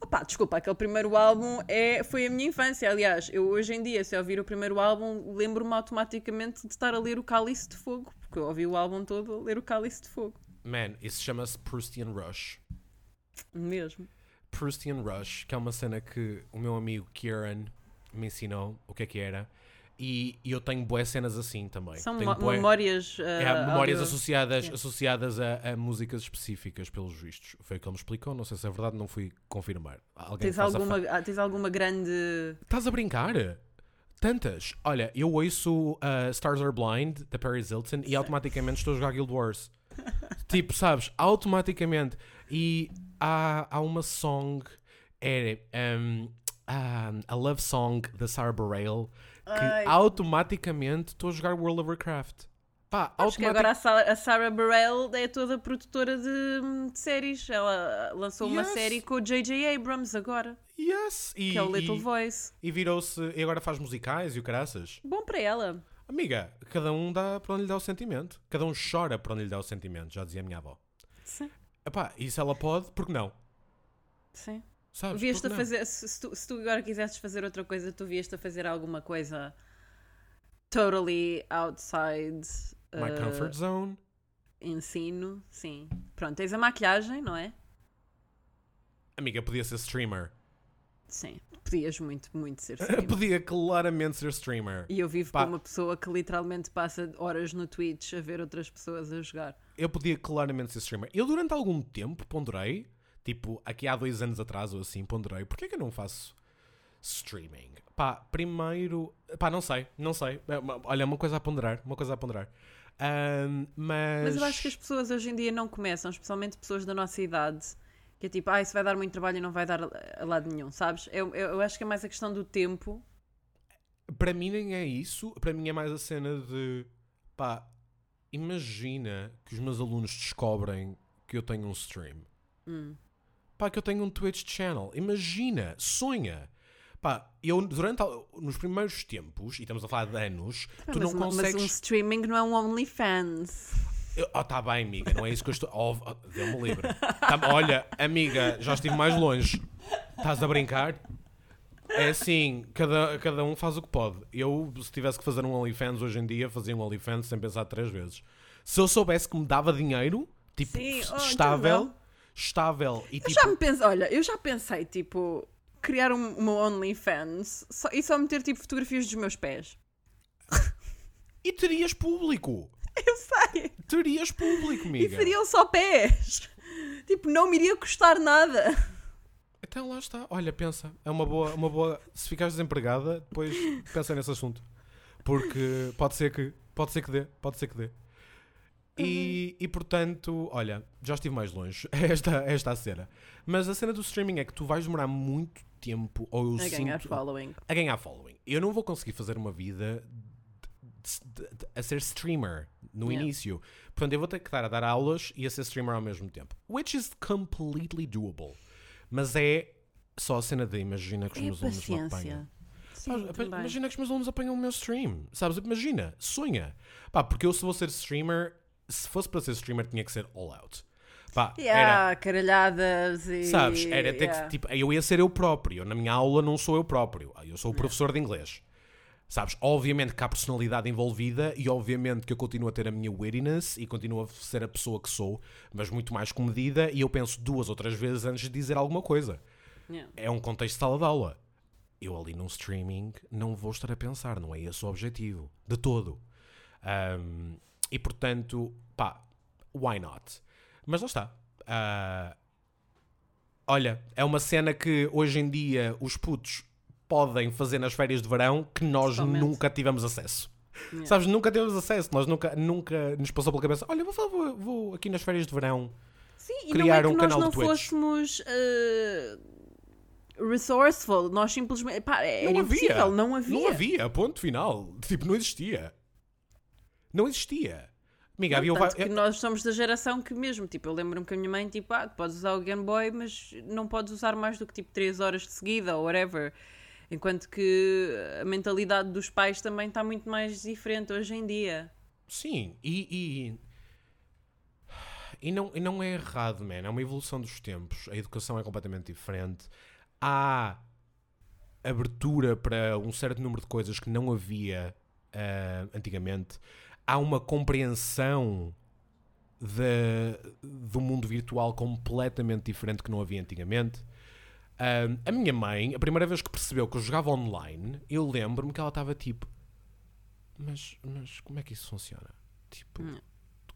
Opa, desculpa, aquele primeiro álbum é, foi a minha infância. Aliás, eu hoje em dia, se eu ouvir o primeiro álbum, lembro-me automaticamente de estar a ler o Cálice de Fogo, porque eu ouvi o álbum todo a ler o Cálice de Fogo. Man, isso chama-se Proustian Rush. Mesmo. Proustian Rush, que é uma cena que o meu amigo Kieran me ensinou o que é que era. E, e eu tenho boas cenas assim também. São bué- memórias. É, ah, memórias associadas, associadas a, a músicas específicas, pelos vistos. Foi o que ele me explicou, não sei se é verdade, não fui confirmar. Alguém Tens alguma, fa- ah, tens alguma grande. Estás a brincar? Tantas. Olha, eu ouço uh, Stars Are Blind, da Paris Hilton, e automaticamente estou a jogar Guild Wars. tipo, sabes? Automaticamente. E há, há uma song, é um, ah, a love song da Sarah Bareilles, que Ai. automaticamente estou a jogar World of Warcraft. Pá, Acho que automatic- agora a Sa- a Sarah Bareilles é toda produtora de, de séries. Ela lançou uma Yes. série com o J.J. Abrams agora, Yes! E, que é o Little e, Voice. e virou-se. E agora faz musicais e o caraças. Bom para ela. Amiga, cada um dá para onde lhe dá o sentimento. Cada um chora para onde lhe dá o sentimento, já dizia a minha avó. Sim. Epá, e se ela pode, por que não? Sim. Sabes? Vieste a fazer, se, se tu, se tu agora quisesses fazer outra coisa, tu vieste a fazer alguma coisa totally outside My uh, comfort zone. ensino, sim. Pronto, tens a maquilhagem, não é? Amiga, podia ser streamer. Sim. Podias muito, muito ser streamer. podia claramente ser streamer. E eu vivo Pá. com uma pessoa que literalmente passa horas no Twitch a ver outras pessoas a jogar. Eu podia claramente ser streamer. Eu durante algum tempo ponderei, tipo, aqui há dois anos atrás ou assim, ponderei, porquê que eu não faço streaming? Pá, primeiro, pá, não sei, não sei. É uma- Olha, uma coisa a ponderar, uma coisa a ponderar. Ahm, mas... Mas eu acho que as pessoas hoje em dia não começam, especialmente pessoas da nossa idade, que é tipo, ah, isso vai dar muito trabalho e não vai dar a, a lado nenhum, sabes? Eu, eu, eu acho que é mais a questão do tempo. Para mim nem é isso, para mim é mais a cena de pá, imagina que os meus alunos descobrem que eu tenho um stream. Hum. Pá, que eu tenho um Twitch channel. Imagina, sonha. Pá, eu durante nos primeiros tempos, e estamos a falar de anos, Ah, tu não consegues. mas um streaming não é um OnlyFans. Eu- Oh, tá bem, amiga, não é isso que eu estou. Oh, oh, Deu-me livre. Tá- olha, amiga, já estive mais longe. Estás a brincar? É assim, cada, cada um faz o que pode. Eu, se tivesse que fazer um OnlyFans hoje em dia, fazia um OnlyFans sem pensar três vezes. Se eu soubesse que me dava dinheiro, tipo, Sim, oh, estável, então estável e Eu tipo. já me penso, olha, eu já pensei, tipo, criar um, uma OnlyFans só, e só meter, tipo, fotografias dos meus pés. E terias público! Eu sei! Terias público, E amiga. seriam só pés! Tipo, não me iria custar nada. Então lá está. Olha, pensa. É uma boa, uma boa. Se ficares desempregada, depois pensa nesse assunto. Porque pode ser que. Pode ser que dê. Pode ser que dê. E, e portanto, olha, já estive mais longe. Esta, esta a cena. Mas a cena do streaming é que tu vais demorar muito tempo, ou eu A ganhar sinto, following. a ganhar following. Eu não vou conseguir fazer uma vida de- de- de- a ser streamer no Yeah. início. Portanto, eu vou ter que estar a dar aulas e a ser streamer ao mesmo tempo. Which is completely doable. Mas é só a cena de imagina que os É meus alunos me apanham. Sim, Pá, imagina que os meus alunos apanham o meu stream. Sabes? Imagina, sonha. Pá, porque eu se vou ser streamer, se fosse para ser streamer tinha que ser all out. Pá, era, Yeah, caralhadas e... Sabes, era ter yeah. que, tipo, eu ia ser eu próprio. Na minha aula não sou eu próprio. Eu sou o professor de inglês. Sabes, obviamente que há personalidade envolvida e obviamente que eu continuo a ter a minha wittiness e continuo a ser a pessoa que sou, mas muito mais comedida e eu penso duas ou três vezes antes de dizer alguma coisa. Yeah. É um contexto de sala de aula. Eu ali num streaming não vou estar a pensar, não é esse o objetivo. De todo. Ahm, e portanto, pá, why not? Mas lá está. Ah, olha, é uma cena que hoje em dia os putos podem fazer nas férias de verão que nós Totalmente. nunca tivemos acesso. Yeah. Sabes, nunca tivemos acesso, nós nunca, nunca nos passou pela cabeça. Olha, vou, vou, vou aqui nas férias de verão. Sim, e criar não é um nós canal não de Twitch. fôssemos eh, resourceful, nós simplesmente. Pá, era Não impossível, havia. não havia. Não havia, ponto final. Tipo, não existia. Não existia. Amiga, havia Tanto que nós somos da geração que mesmo, tipo, eu lembro-me que a minha mãe, tipo, ah, podes usar o Game Boy, mas não podes usar mais do que tipo 3 horas de seguida ou whatever. Enquanto que a mentalidade dos pais também está muito mais diferente hoje em dia. Sim, e, e- E não, e não é errado, man. É uma evolução dos tempos. A educação é completamente diferente. Há abertura para um certo número de coisas que não havia ah, antigamente. Há uma compreensão de- do mundo virtual completamente diferente que não havia antigamente. A minha mãe, a primeira vez que percebeu que eu jogava online, eu lembro-me que ela estava tipo: Mas, mas como é que isso funciona? Tipo,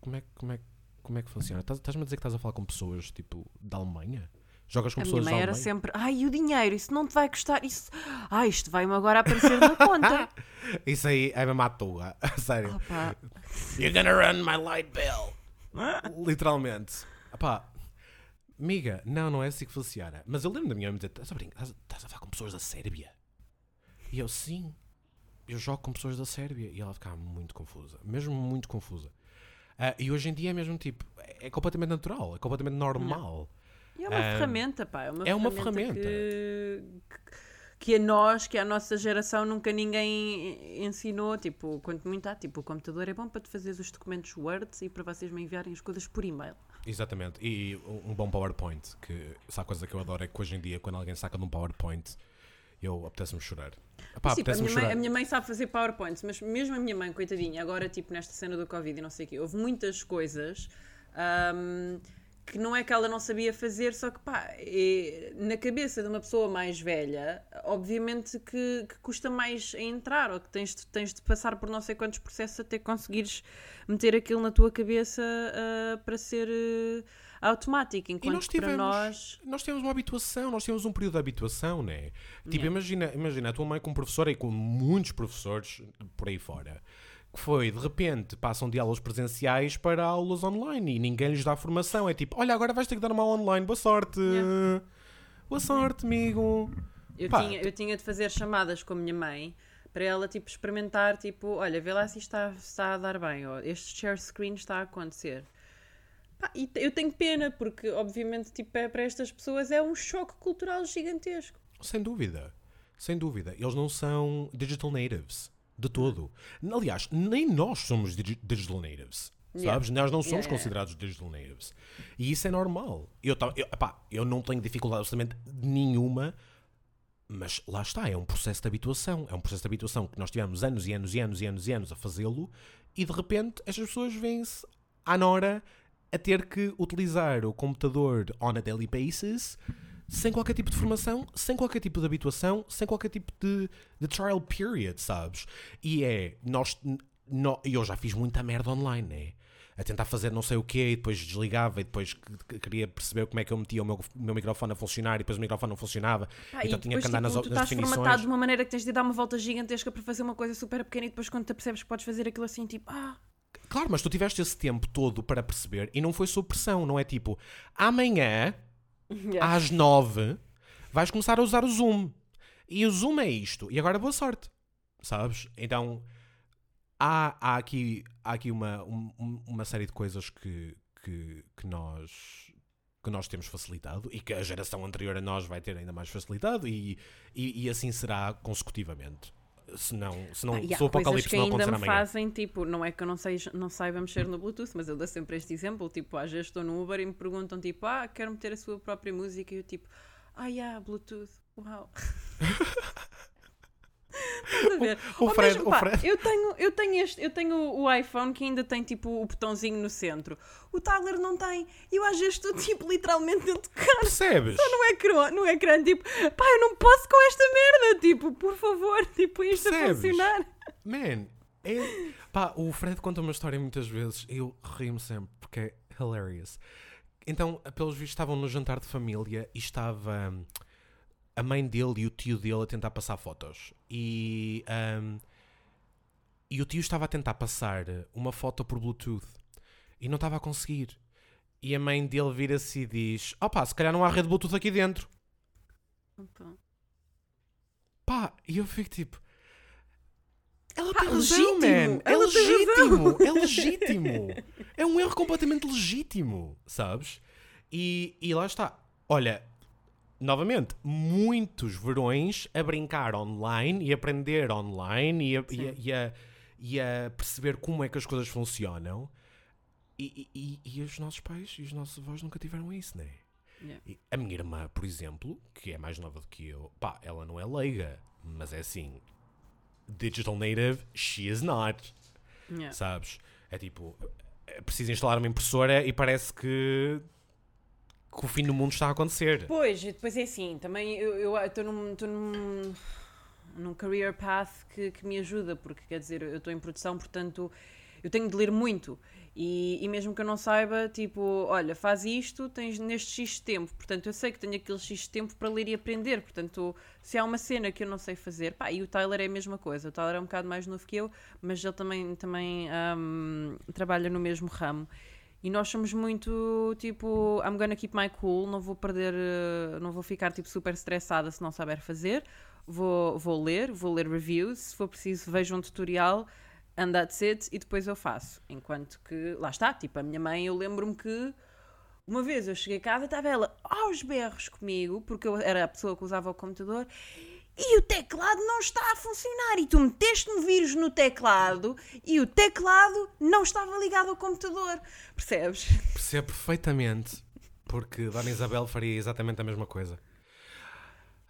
como é, que- como, é, como é que funciona? Estás- Estás-me a dizer que estás a falar com pessoas tipo da Alemanha? Jogas com A minha pessoas mãe da era sempre, ai, e o dinheiro, isso não te vai custar, isso, ai, isto vai-me agora aparecer na conta. Isso aí é mesmo à toa, sério. Opa, You're gonna run my light bill. Literalmente. Epá, amiga, não, não é assim que funciona. Mas eu lembro da minha mãe dizer: estás a brincar? Estás, a falar com pessoas da Sérvia? E eu, sim, eu jogo com pessoas da Sérvia. E ela ficava muito confusa, mesmo muito confusa. Ah, e hoje em dia é mesmo tipo, é é completamente natural, é completamente normal. E é uma Ah, ferramenta, pá, é uma é uma ferramenta. Que, que a nós, que a nossa geração nunca ninguém ensinou, tipo, quanto muito há, tipo, o computador é bom para te fazeres os documentos Word e para vocês me enviarem as coisas por e-mail. Exatamente. E um um bom PowerPoint, que sabe a coisa que eu adoro é que hoje em dia, quando alguém saca de um PowerPoint, eu apetece-me chorar. Epá, Sim, tipo, a, apetece-me minha mãe, chorar. a minha mãe sabe fazer PowerPoints, mas mesmo a minha mãe, coitadinha, agora, tipo, nesta cena do Covid e não sei o quê, houve muitas coisas ahm, que não é que ela não sabia fazer, só que, pá, é- na cabeça de uma pessoa mais velha, obviamente que, que custa mais a entrar, ou que tens de, tens de passar por não sei quantos processos até conseguires meter aquilo na tua cabeça ah, para ser eh, automático, enquanto nós que para tivemos, nós... nós temos uma habituação, nós temos um período de habituação, né? Tipo, Yeah. imagina, imagina a tua mãe com professora e com muitos professores por aí fora, que foi, de repente, passam de aulas presenciais para aulas online e ninguém lhes dá formação. É tipo, olha, agora vais ter que dar uma aula online, boa sorte. Yeah. Boa sorte, amigo. Eu, Pá, tinha, eu tinha de fazer chamadas com a minha mãe para ela tipo experimentar, tipo, olha, vê lá se isto está, está a dar bem, ou este share screen está a acontecer. Pá, e eu tenho pena, porque obviamente tipo, é, para estas pessoas é um choque cultural gigantesco. Sem dúvida. Sem dúvida. Eles não são digital natives. De todo. Aliás, nem nós somos digi- digital natives. Yeah. Sabes? Nós não somos Yeah, yeah. considerados digital natives. E isso é normal. Eu, eu, epá, eu não tenho dificuldade absolutamente nenhuma, mas lá está. É um processo de habituação. É um processo de habituação que nós tivemos anos e anos e anos e anos e anos a fazê-lo e de repente estas pessoas vêm-se à Nora a ter que utilizar o computador on a daily basis sem qualquer tipo de formação, sem qualquer tipo de habituação, sem qualquer tipo de, de trial period, sabes? E é, nós, nó- e eu já fiz muita merda online, né? A tentar fazer não sei o quê e depois desligava e depois que- que queria perceber como é que eu metia o meu, meu microfone a funcionar e depois o microfone não funcionava. Pá, então e tinha depois, que andar nas, tipo, tu nas estás definições. formatado de uma maneira que tens de dar uma volta gigantesca para fazer uma coisa super pequena e depois quando te apercebes que podes fazer aquilo assim, tipo, ah, Claro, mas tu tiveste esse tempo todo para perceber e não foi sob pressão, não é tipo amanhã yeah. às nove vais começar a usar o Zoom. E o Zoom é isto. E agora boa sorte. Sabes? Então há, há aqui, há aqui uma, um- um- uma série de coisas que, que, que nós que nós temos facilitado e que a geração anterior a nós vai ter ainda mais facilitado e, e, e assim será consecutivamente. Se não, se não Ah, há se o apocalipse que não ainda acontecer me amanhã. fazem, tipo, não é que eu não, sei, não saiba mexer no Bluetooth, mas eu dou sempre este exemplo, tipo, às vezes estou no Uber e me perguntam, tipo, ah, quero meter a sua própria música, e eu tipo, ah, yeah, Bluetooth, uau. A? O Ou Fred- mesmo, o pá, Fred- Eu tenho, eu, tenho este, eu tenho o iPhone que ainda tem tipo o botãozinho no centro. O Tyler não tem. E eu às vezes estou tipo literalmente a tocar Percebes? no ecrã, no ecrã, tipo, pá, eu não posso com esta merda, tipo, por favor, tipo, isto a Percebes? funcionar. Man, é... Pá, o Fred conta uma história muitas vezes e eu rio-me sempre porque é hilarious. Então, pelos vistos, estavam no jantar de família e estava hum, a mãe dele e o tio dele a tentar passar fotos. E, hum, e o tio estava a tentar passar uma foto por Bluetooth e não estava a conseguir. E a mãe dele vira-se e diz: Opá, se calhar não há rede Bluetooth aqui dentro. Opa. Pá, e eu fico tipo. Ela Pá, tem razão, legítimo, man. É legítimo. É legítimo. É um erro completamente legítimo, sabes? E, e lá está. Olha, novamente, muitos verões a brincar online e aprender online e a, e a- e a- e a perceber como é que as coisas funcionam. E, e, e, os nossos pais e os nossos avós nunca tiveram isso, né? Yeah. A minha irmã, por exemplo, que é mais nova do que eu, pá, ela não é leiga, mas é assim, digital native, she is not, Yeah. sabes? É tipo, é preciso instalar uma impressora e parece que, que o fim do mundo está a acontecer. Pois, depois é assim, também eu estou num, num, num career path que, que me ajuda, porque quer dizer, eu estou em produção, portanto eu tenho de ler muito. E, e mesmo que eu não saiba, tipo, olha, faz isto, tens neste X tempo. Portanto, eu sei que tenho aquele X tempo para ler e aprender. Portanto, se há uma cena que eu não sei fazer, pá, e o Tyler é a mesma coisa. O Tyler é um bocado mais novo que eu, mas ele também, também hum, trabalha no mesmo ramo. E nós somos muito tipo, I'm gonna keep my cool, não vou perder, eh, não vou ficar tipo super estressada se não saber fazer. Vou, vou ler, vou ler reviews, se for preciso, vejo um tutorial, and that's it, e depois eu faço. Enquanto que, lá está, tipo, a minha mãe, eu lembro-me que uma vez eu cheguei a casa e estava ela aos berros comigo, porque eu era a pessoa que usava o computador, e o teclado não está a funcionar. E tu meteste um vírus no teclado e o teclado não estava ligado ao computador. Percebes? Percebo perfeitamente, porque Dona Isabel faria exatamente a mesma coisa.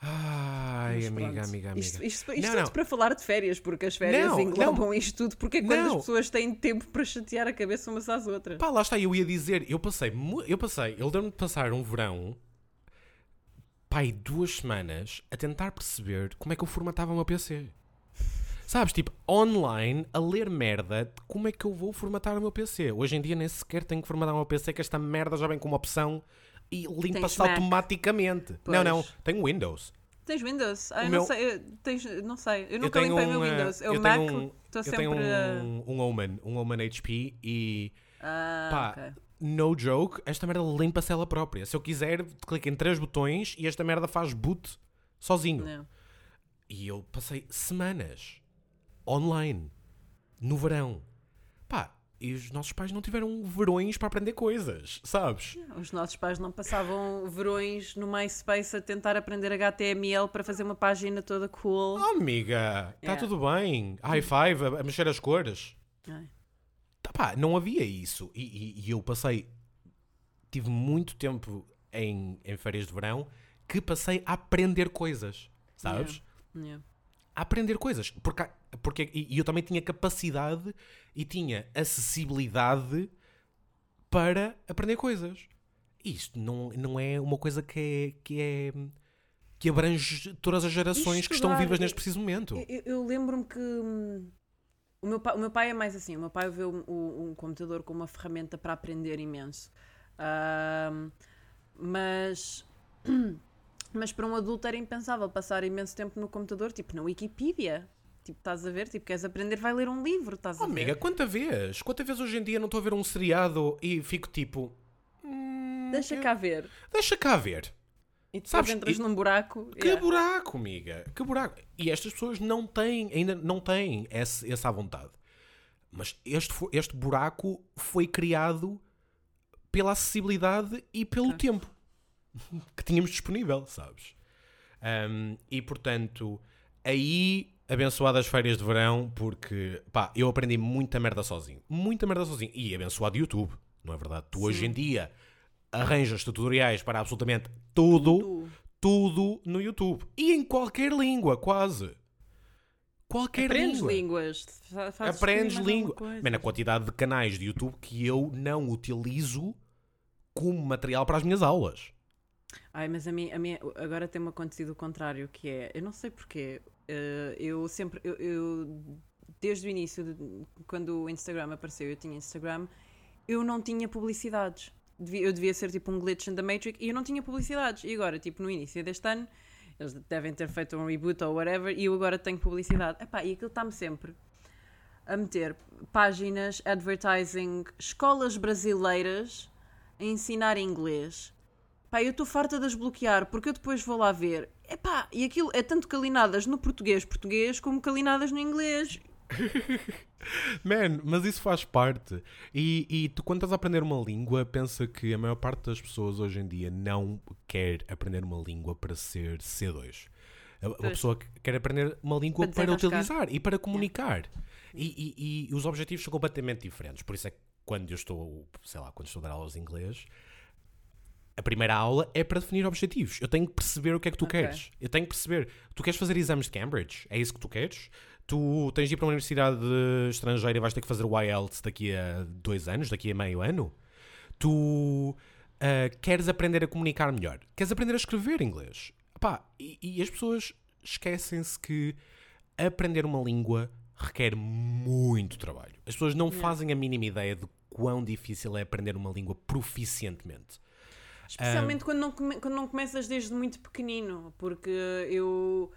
Ai, amiga, pronto. amiga, amiga. Isto, isto, isto Não, tudo não. para falar de férias, porque as férias Não, englobam não. isto tudo. Porque é quando as pessoas têm tempo para chatear a cabeça umas às outras. Pá, lá está, eu ia dizer, eu passei, eu passei, eu lembro-me de passar um verão, pai, duas semanas a tentar perceber como é que eu formatava o meu PC. Sabes, tipo, online, a ler merda de como é que eu vou formatar o meu PC. Hoje em dia nem sequer tenho que formatar o meu PC, que esta merda já vem com uma opção e limpa-se automaticamente. Pois. Não, não, tenho Windows. Tens Windows? Ah, eu meu- não sei. eu- tens- não sei. Eu Eu nunca tenho limpei o meu um, eh, Windows. Eu, eu Mac, tenho um- estou eu sempre tenho um, um Omen, um Omen HP e Ah, Pá, ok. No joke, esta merda limpa-se ela própria. Se eu quiser, clico em três botões e esta merda faz boot sozinho. Não. E eu passei semanas online, no verão. Pá, e os nossos pais não tiveram verões para aprender coisas, sabes? Os nossos pais não passavam verões no MySpace a tentar aprender HTML para fazer uma página toda cool. Oh, amiga, está É. tudo bem. High five, a, a mexer as cores. Ai. Tá, pá, não havia isso. E, e- e eu passei. Tive muito tempo em, em férias de verão que passei a aprender coisas, sabes? Yeah. a aprender coisas. Porque, porque, e eu também tinha capacidade e tinha acessibilidade para aprender coisas. Isto não, não é uma coisa que é, que é que abrange todas as gerações que estão Estudar, vivas neste preciso momento. Eu, eu lembro-me que hum, o meu, pai, o meu pai é mais assim. O meu pai vê um, um- computador como uma ferramenta para aprender imenso. Ahm, mas, mas para um adulto era impensável passar imenso tempo no computador, tipo na Wikipedia. Tipo, estás a ver? Tipo, queres aprender, vai ler um livro, estás Oh, a ver? amiga, quanta vez? Quanta vez hoje em dia não estou a ver um seriado e fico tipo. "Hum, Deixa eu- cá ver. Deixa cá ver. E depois Sabes, entras e- num buraco. Que yeah. buraco, amiga. Que buraco. E estas pessoas não têm, ainda não têm esse, essa vontade. Mas este, este buraco foi criado pela acessibilidade e pelo tempo que tínhamos disponível, sabes? Um, e portanto, aí abençoadas férias de verão, porque pá, eu aprendi muita merda sozinho. Muita merda sozinho. E abençoado YouTube, não é verdade? Tu hoje em dia arranjas tutoriais para absolutamente tudo, Tu tudo no YouTube. E em qualquer língua, quase. Qualquer aprendes língua. línguas. fa- fazes Aprendes língua. coisa. Man, a quantidade de canais de YouTube que eu não utilizo como material para as minhas aulas. Ai, mas a mim, a mim agora tem-me acontecido o contrário, que é, eu não sei porquê, eh, eu sempre, eu, eu- desde o início, de- quando o Instagram apareceu, eu tinha Instagram, eu não tinha publicidades. Devia- eu devia ser tipo um glitch in the Matrix e eu não tinha publicidades. E agora, tipo, no início deste ano, eles devem ter feito um reboot ou whatever, e eu agora tenho publicidade. Epá, e aquilo está-me sempre a meter páginas, advertising, escolas brasileiras a ensinar inglês. Pá, eu estou farta de as bloquear, porque eu depois vou lá ver. Epá, e aquilo é tanto calinadas no português português como calinadas no inglês. Man, mas isso faz parte. E, e tu, quando estás a aprender uma língua, pensa que a maior parte das pessoas hoje em dia não quer aprender uma língua para ser C2. A- Uma Pois. pessoa que quer aprender uma língua Para para, utilizar e para comunicar. E, e- e os objetivos são completamente diferentes. Por isso é que quando eu estou, sei lá, quando estou a dar aulas de inglês, a primeira aula é para definir objetivos. Eu tenho que perceber o que é que tu Ok. queres. Eu tenho que perceber. Tu queres fazer exames de Cambridge? É isso que tu queres? Tu tens de ir para uma universidade estrangeira e vais ter que fazer o IELTS daqui a dois anos, daqui a meio ano? Tu ah, queres aprender a comunicar melhor? Queres aprender a escrever inglês? Pá, e, e as pessoas esquecem-se que aprender uma língua requer muito trabalho. As pessoas não fazem a mínima ideia de quão difícil é aprender uma língua proficientemente. Especialmente quando, não come- quando não começas desde muito pequenino, porque eu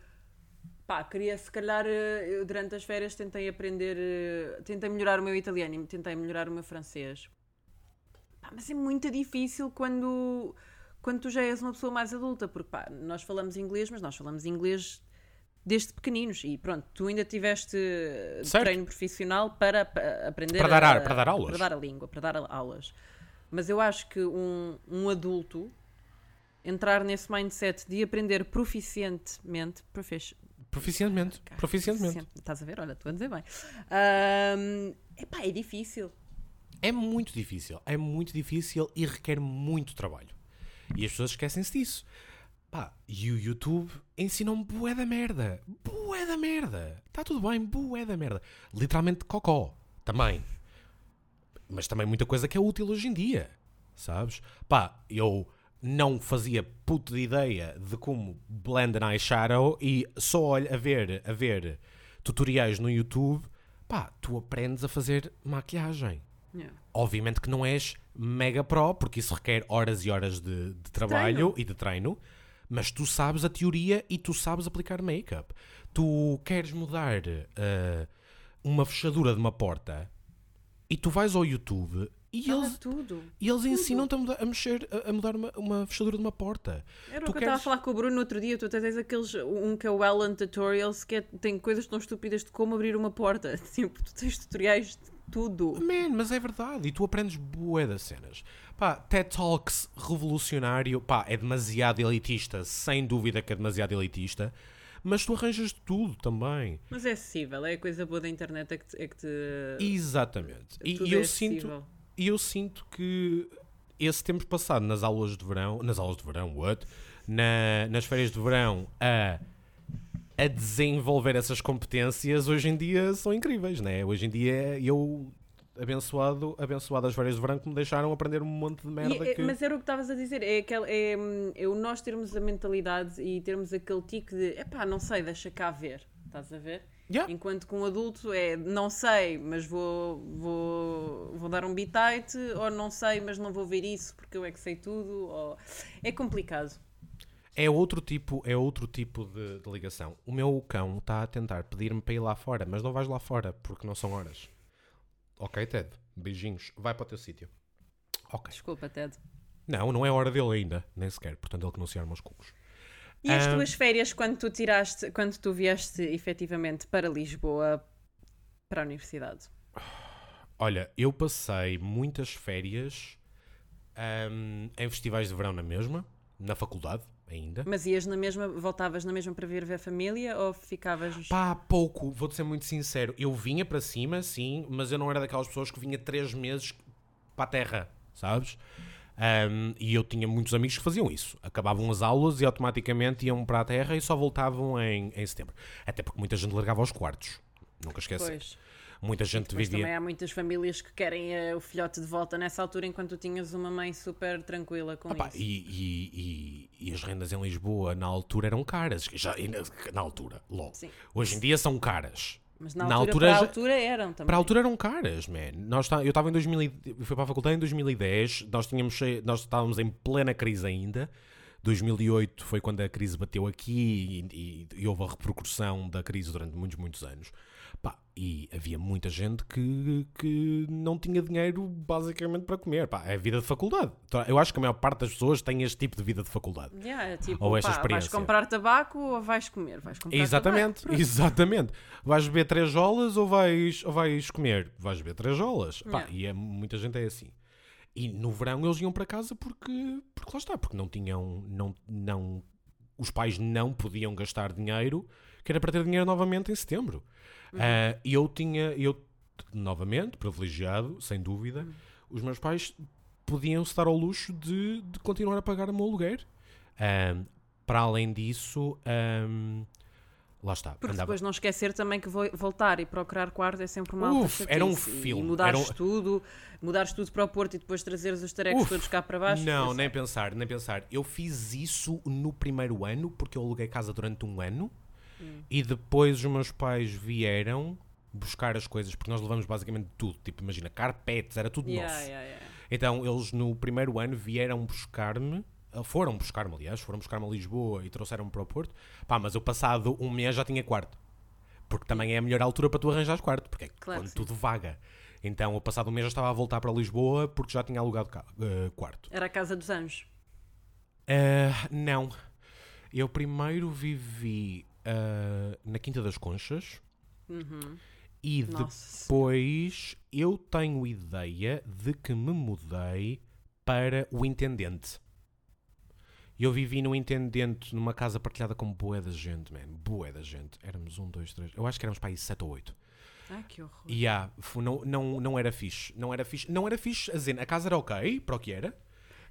pá, queria se calhar eh, eu durante as férias tentei aprender, eh, tentei melhorar o meu italiano e tentei melhorar o meu francês. Pá, mas é muito difícil quando, quando tu já és uma pessoa mais adulta, porque pá, nós falamos inglês, mas nós falamos inglês desde pequeninos e pronto, tu ainda tiveste eh, Certo. treino profissional para, pa- aprender Para dar a, ar- para dar aulas. para dar a língua, para dar aulas. Mas eu acho que um, um adulto entrar nesse mindset de aprender proficientemente, profici- Proficientemente. Proficientemente. proficient- estás a ver? Olha, estou a dizer bem. Ahm, epá, é difícil. É muito difícil. É muito difícil e requer muito trabalho. E as pessoas esquecem-se disso. Pá, e o YouTube ensina-me bué da merda. Bué da merda. Está tudo bem, bué da merda. Literalmente cocó. Também. Mas também muita coisa que é útil hoje em dia. Sabes? Pá, eu não fazia puta de ideia de como blend an eyeshadow e só olho a ver, a ver tutoriais no YouTube, pá, tu aprendes a fazer maquilhagem. Yeah. Obviamente que não és mega pro, porque isso requer horas e horas de, de trabalho e de treino, mas tu sabes a teoria e tu sabes aplicar make-up. Tu queres mudar eh, uma fechadura de uma porta e tu vais ao YouTube e eles, tudo. e eles ensinam-te a, a mexer, a, a mudar uma, uma fechadura de uma porta. Era Tu o que eu estava a queres- falar com o Bruno no outro dia. Tu até tens aqueles. Um que é o Ellen Tutorials, que é- tem coisas tão estúpidas de como abrir uma porta. Tipo, tu tens tutoriais de tudo. Man, mas é verdade. E tu aprendes bué das cenas. Pá, TED Talks revolucionário. Pá, é demasiado elitista. Sem dúvida que é demasiado elitista. Mas tu arranjas tudo também. Mas é acessível, é a coisa boa da internet, é que te. É que te Exatamente. E, e é eu sinto, acessível. E eu sinto que esse tempo passado nas aulas de verão, nas aulas de verão, what? Na, nas férias de verão, a, a desenvolver essas competências, hoje em dia são incríveis, né? Hoje em dia eu abençoado, abençoado as férias de verão que me deixaram aprender um monte de merda E, é- que... Mas era o que estavas a dizer, é, aquele, é, hum, é o nós termos a mentalidade e termos aquele tique de epá, não sei, deixa cá ver, estás a ver? Yeah. Enquanto que um adulto é não sei, mas vou, vou, vou dar um bitite, ou não sei, mas não vou ver isso porque eu é que sei tudo, ou... é complicado. É outro tipo, é outro tipo de, de ligação. O meu cão está a tentar pedir-me para ir lá fora, mas não vais lá fora porque não são horas. Ok, Ted. Beijinhos. Vai para o teu sítio. Ok. Desculpa, Ted. Não, não é hora dele ainda, nem sequer. Portanto, ele que não se arma os cucos. E as Ah. tuas férias quando tu tiraste, quando tu vieste efetivamente para Lisboa, para a universidade? Olha, eu passei muitas férias ahm, em festivais de verão na mesma, na faculdade ainda. Mas ias na mesma, voltavas na mesma para vir ver a família ou ficavas. Pá, pouco, vou-te ser muito sincero. Eu vinha para cima, sim, mas eu não era daquelas pessoas que vinha três meses para a terra, sabes? Ahm, e eu tinha muitos amigos que faziam isso. Acabavam as aulas e automaticamente iam para a terra e só voltavam em, em setembro. Até porque muita gente largava os quartos. Nunca esquece. Pois. Muita gente Mas vivia. também há muitas famílias que querem eh, o filhote de volta nessa altura enquanto tu tinhas uma mãe super tranquila com Opa, isso. e, e- e- e as rendas em Lisboa na altura eram caras. Já, na, na altura, logo. Sim. Hoje em dia são caras. Mas na, na altura, altura para a altura eram também. Para a altura eram caras, man. Nós tá, eu estava em 2000, e- eu fui para a faculdade em 2010, nós, tínhamos, nós estávamos em plena crise ainda. 2008 foi quando a crise bateu aqui e, e- e houve a repercussão da crise durante muitos, muitos anos. Pá, e havia muita gente que, que não tinha dinheiro basicamente para comer. Pá, é vida de faculdade. Então, Eu acho que a maior parte das pessoas tem este tipo de vida de faculdade. Yeah, é tipo, Ou esta pá, vais experiência. comprar tabaco ou vais comer? Vais comprar Exatamente, tabaco. exatamente. Vais beber três jolas ou vais, ou vais comer? Vais beber três jolas. Pá, Yeah. E é, muita gente é assim. E no verão eles iam para casa porque, porque lá está, porque não tinham, não, não, os pais não podiam gastar dinheiro, que era para ter dinheiro novamente em setembro. Uhum. Ah, E eu tinha, eu novamente, privilegiado, sem dúvida, os meus pais podiam-se dar ao luxo de, de continuar a pagar o meu aluguer. Ahm, para além disso, ahm, lá está. Porque andava- depois não esquecer também que vo- voltar e procurar quarto é sempre uma Uf, era um filme, E mudares um- tudo, mudares tudo para o Porto e depois trazeres os tarecos Uf, todos cá para baixo. Não, pois nem é. pensar, nem pensar. Eu fiz isso no primeiro ano, porque eu aluguei casa durante um ano, Hum. e depois os meus pais vieram buscar as coisas, porque nós levamos basicamente tudo. Tipo, imagina, carpetes, era tudo Yeah, nosso. yeah, yeah. Então eles no primeiro ano vieram buscar-me, ah, foram buscar-me, aliás, foram buscar-me a Lisboa e trouxeram-me para o Porto. Pá, mas eu passado um mês já tinha quarto. Porque também é a melhor altura para tu arranjares quarto, porque é Claro quando tudo vaga. Então, eu passado um mês já estava a voltar para Lisboa porque já tinha alugado ah, quarto. Era a Casa dos Anjos. Ah, não. Eu primeiro vivi ah, na Quinta das Conchas e Uhum. Nossa depois eu tenho ideia de que me mudei para o Intendente. Eu vivi no Intendente numa casa partilhada com boé da gente, man. Boé da gente. Éramos um, dois, três. Eu acho que éramos para aí sete ou oito. Ai, que horror. E yeah, não, não, não era fixe. Não era fixe. Não era fixe. A, dizer, a casa era ok, para o que era.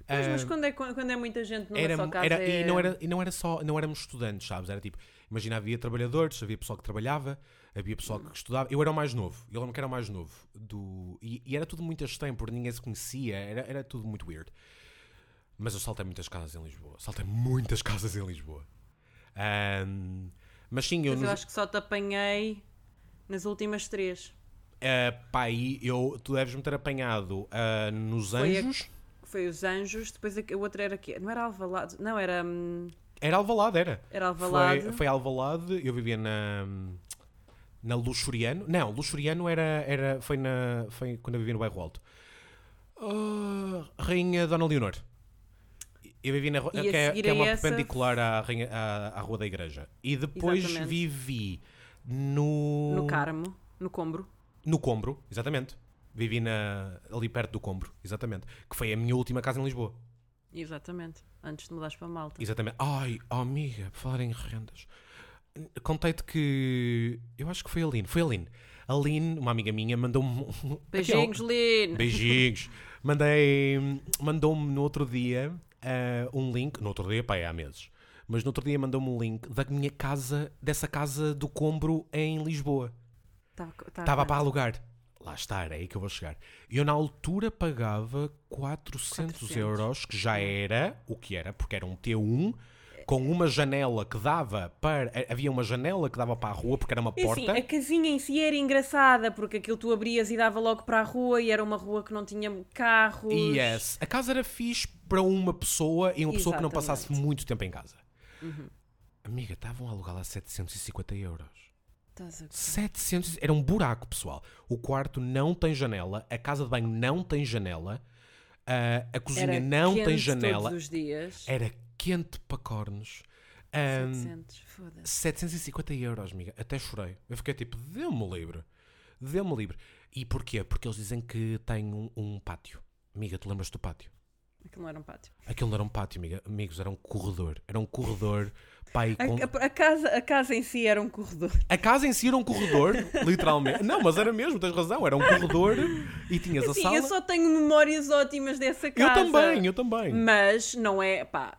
Pois, mas Ah, quando é, quando é muita gente numa era, só casa era- é... e não era, e não era só, não éramos estudantes, sabes? Era tipo, imagina, havia trabalhadores, havia pessoal que trabalhava, havia pessoal que estudava. Eu era o mais novo, eu lembro que era o mais novo. Do, e, e era tudo muito estranho, porque ninguém se conhecia, era, era tudo muito weird. Mas eu saltei muitas casas em Lisboa, saltei muitas casas em Lisboa. Ahm, mas sim, eu, Mas eu nos- acho que só te apanhei nas últimas três. ah, pá, aí eu, tu deves-me ter apanhado ah, nos Foi a- Anjos. Que foi os Anjos, depois a, a outra era quê? Não era Alvalade? Não, era... hum, Era Alvalade, era. Era Alvalade. Foi, foi Alvalade, eu vivia na na Luxuriano. Não, Luxuriano era, era foi na foi quando eu vivia no bairro Alto. Ah, Rainha Dona Leonor. Eu vivi na que, é, que é uma essa- perpendicular à, Rainha- à, à Rua da Igreja. E depois Exatamente. vivi no No Carmo, no Combro. no Combro, exatamente. Vivi na, ali perto do Combro, exatamente. Que foi a minha última casa em Lisboa. Exatamente. Antes de mudares para Malta. Exatamente. Ai, oh, amiga, por falar em rendas. Contei-te que. Eu acho que foi a Aline. Foi a Aline. A Aline, uma amiga minha, mandou-me. um- Beijinhos, Lino. Beijinhos. Mandei. Mandou-me no outro dia ah, um link. No outro dia, pá, é há meses. Mas no outro dia mandou-me um link da minha casa, dessa casa do Combro em Lisboa. Estava Estava para alugar. Lá está, era aí que eu vou chegar. Eu na altura pagava 400, 400. euros, que já era o que era, porque era um T1 com uma janela que dava para. Havia uma janela que dava para a rua, porque era uma E assim, porta. a casinha em si era engraçada, porque aquilo tu abrias e dava logo para a rua e era uma rua que não tinha carros. Yes, a casa era fixe para uma pessoa e uma pessoa que não Exatamente. passasse muito tempo em casa. Amiga, estavam a alugá-la a 750 euros. Estás a ver? 700, era um buraco, pessoal. O quarto não tem janela, a casa de banho não tem janela, a, a cozinha Era não tem janela. Todos os dias. Era quente para cornos. Ahm, 700, foda-se. 750 euros, amiga. Até chorei. Eu fiquei tipo, dê-me livre. Dê-me livre. E porquê? Porque eles dizem que tem um, um pátio. Amiga, tu lembras do pátio? Aquilo não era um pátio. Aquilo não era um pátio, amiga. Amigos, era um corredor. Era um corredor. Pai, com... A, a- a casa, a casa em si era um corredor. A casa em si era um corredor, literalmente. Não, mas era mesmo, tens razão. Era um corredor e tinhas a Sim, sala. eu só tenho memórias ótimas dessa Eu casa. também, eu também. Mas não é, pá,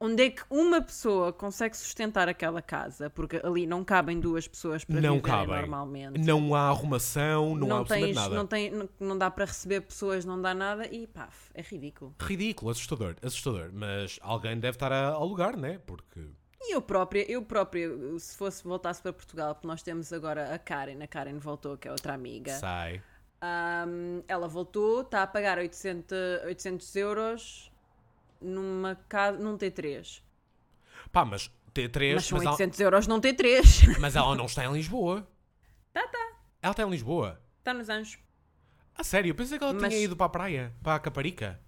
onde é que uma pessoa consegue sustentar aquela casa? Porque ali não cabem duas pessoas para não cabem. normalmente. Não há arrumação, não, há não, absolutamente tens, nada. não, tem, não, não dá para receber pessoas, não dá nada e pá, é ridículo. Ridículo, assustador, assustador. Mas alguém deve estar a alugar, né? Porque. E eu própria, eu própria, se fosse voltasse para Portugal, porque nós temos agora a Karen, a Karen voltou, que é outra amiga. Sai. Ahm, ela voltou, está a pagar 800, 800 euros numa casa, num T3. Pá, mas T3. Mas são mas, ela, 800 euros num T3. mas ela não está em Lisboa. tá, tá. Ela está em Lisboa. Está nos anjos. A sério, eu pensei que ela Mas- tinha ido para a praia, para a Caparica.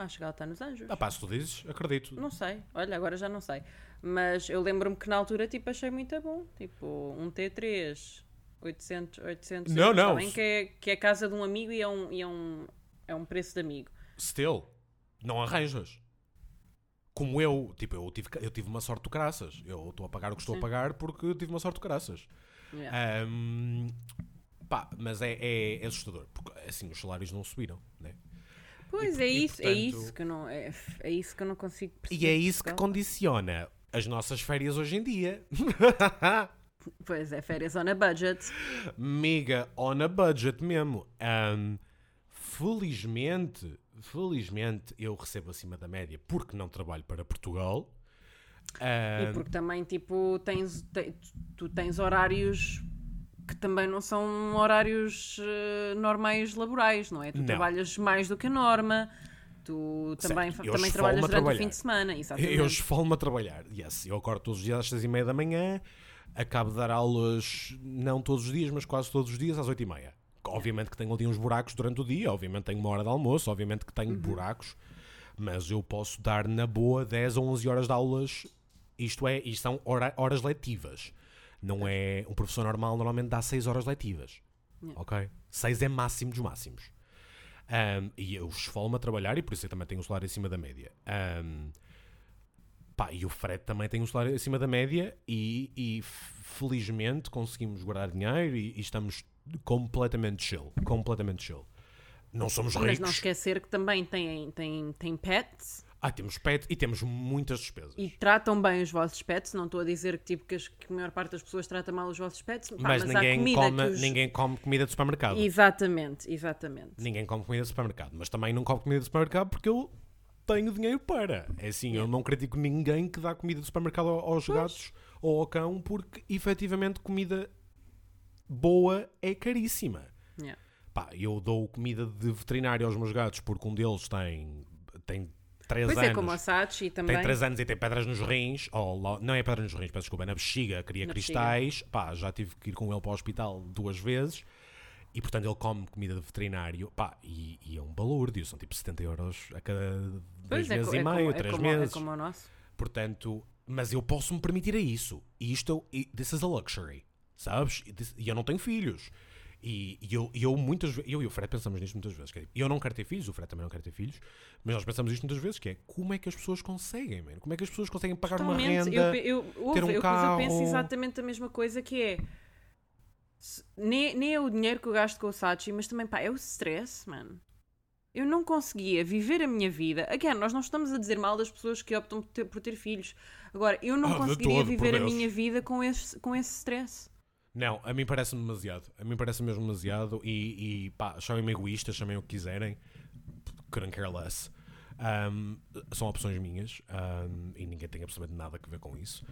Acho que ela está nos anjos. Ah, pá, se tu dizes, acredito. Não sei, olha, agora já não sei. Mas eu lembro-me que na altura tipo, achei muito bom. Tipo, um T3, 800, 800 Não, não. Bem que é, que é casa de um amigo e é um, e é um, é um preço de amigo. Still, não arranjas. Como eu, tipo, eu tive, eu tive uma sorte de caraças. Eu estou a pagar o que estou a Sim. pagar porque tive uma sorte de caraças. Yeah. Ahm, Pá, mas é, é, é assustador, porque assim os salários não subiram, né? Pois E- é e, isso, é portanto- isso que eu não é, é isso que eu não consigo perceber. E é isso que condiciona as nossas férias hoje em dia. Pois é, férias on a budget. Mega on a budget mesmo. Ahm, felizmente, felizmente eu recebo acima da média porque não trabalho para Portugal. E Ahm, porque também, tipo, tens, te- tu tens horários que também não são horários eh, normais laborais, não é? Tu Não. trabalhas mais do que a norma, tu também, Certo, também trabalhas durante o trabalhar. fim de semana, exatamente. eu esfolo-me a trabalhar. Yes, eu acordo todos os dias às seis e meia da manhã, acabo de dar aulas, não todos os dias, mas quase todos os dias às oito e meia. Obviamente que tenho ali uns buracos durante o dia, obviamente tenho uma hora de almoço, obviamente que Uhum. tenho buracos, mas eu posso dar na boa 10 ou 11 horas de aulas, isto é, isto são hora- horas letivas. Não é um professor normal, normalmente dá 6 horas letivas. Ok? 6 é máximo dos máximos. Um, e eu esfolo-me a trabalhar e por isso eu também tenho um salário acima da média. Um, pá, e o Fred também tem um salário acima da média e, e felizmente conseguimos guardar dinheiro e, e estamos completamente chill. Completamente chill. Não somos Mas ricos. não esquecer que também têm, têm, têm pets Ah, temos pet e temos muitas despesas. e tratam bem os vossos pets. Não estou a dizer que, tipo, que, as- que a maior parte das pessoas trata mal os vossos pets, pá, mas ninguém, come, os... ninguém come comida de supermercado. Exatamente, exatamente. Ninguém come comida de supermercado. Mas também não come comida de supermercado porque eu tenho dinheiro para. É assim, eu não critico ninguém que dá comida de supermercado ao- aos gatos ou ao cão porque efetivamente comida boa é caríssima. Yeah. Pá, eu dou comida de veterinário aos meus gatos porque um deles tem, tem 3 Pois anos. é, como a Sachi também. Tem 3 anos e tem pedras nos rins, ou não é pedras nos rins, peço desculpa, é na bexiga, cria Na cristais. Pá, já tive que ir com ele para o hospital duas vezes. E portanto ele come comida de veterinário, pá, e, e é um balúrdio, são tipo 70 euros a cada dois Pois é, meses co- e é meio, como, três é como, meses. É como o nosso. Portanto, mas eu posso me permitir a isso. E isto, this is a luxury, sabes? E eu não tenho filhos. E, e eu, e eu muitas vezes, eu e o Fred pensamos nisto muitas vezes. é, eu não quero ter filhos, o Fred também não quer ter filhos, mas nós pensamos isto muitas vezes, que é como é que as pessoas conseguem, man? Como é que as pessoas conseguem pagar uma Totalmente. renda? Eu, eu, ter um eu, pois eu penso carro. exatamente a mesma coisa que é. Nem, nem é o dinheiro que eu gasto com o Sachi, mas também, pá, é o stress, mano. Eu não conseguia viver a minha vida. Again, nós não estamos a dizer mal das pessoas que optam por ter, por ter filhos. Agora, eu não de conseguiria todo, viver a minha vida com esse, com esse stress. Não, a mim parece-me demasiado. A mim parece mesmo demasiado. E, e pá, chamem-me egoísta, chamem o que quiserem. Couldn't care less. Um, são opções minhas um, e ninguém tem absolutamente nada a ver com isso.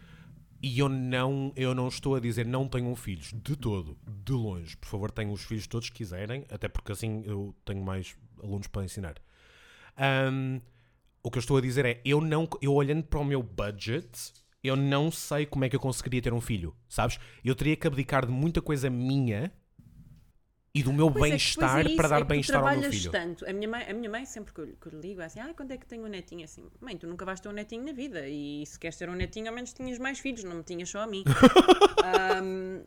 E eu não, eu não estou a dizer não tenham filhos de todo, de longe. Por favor, tenham os filhos todos que quiserem, até porque assim eu tenho mais alunos para ensinar. Um, o que eu estou a dizer é, eu não, eu olhando para o meu budget, eu não sei como é que eu conseguiria ter um filho, sabes? Eu teria que abdicar de muita coisa minha e do meu é que bem-estar é isso, para dar é bem-estar ao meu filho. tanto. A minha mãe, a minha mãe sempre que eu, que eu ligo, é assim: ah, quando é que tenho um netinho? Assim, mãe, tu nunca vais ter um netinho na vida. E se queres ter um netinho, ao menos tinhas mais filhos, não me tinhas só a mim. Ahm,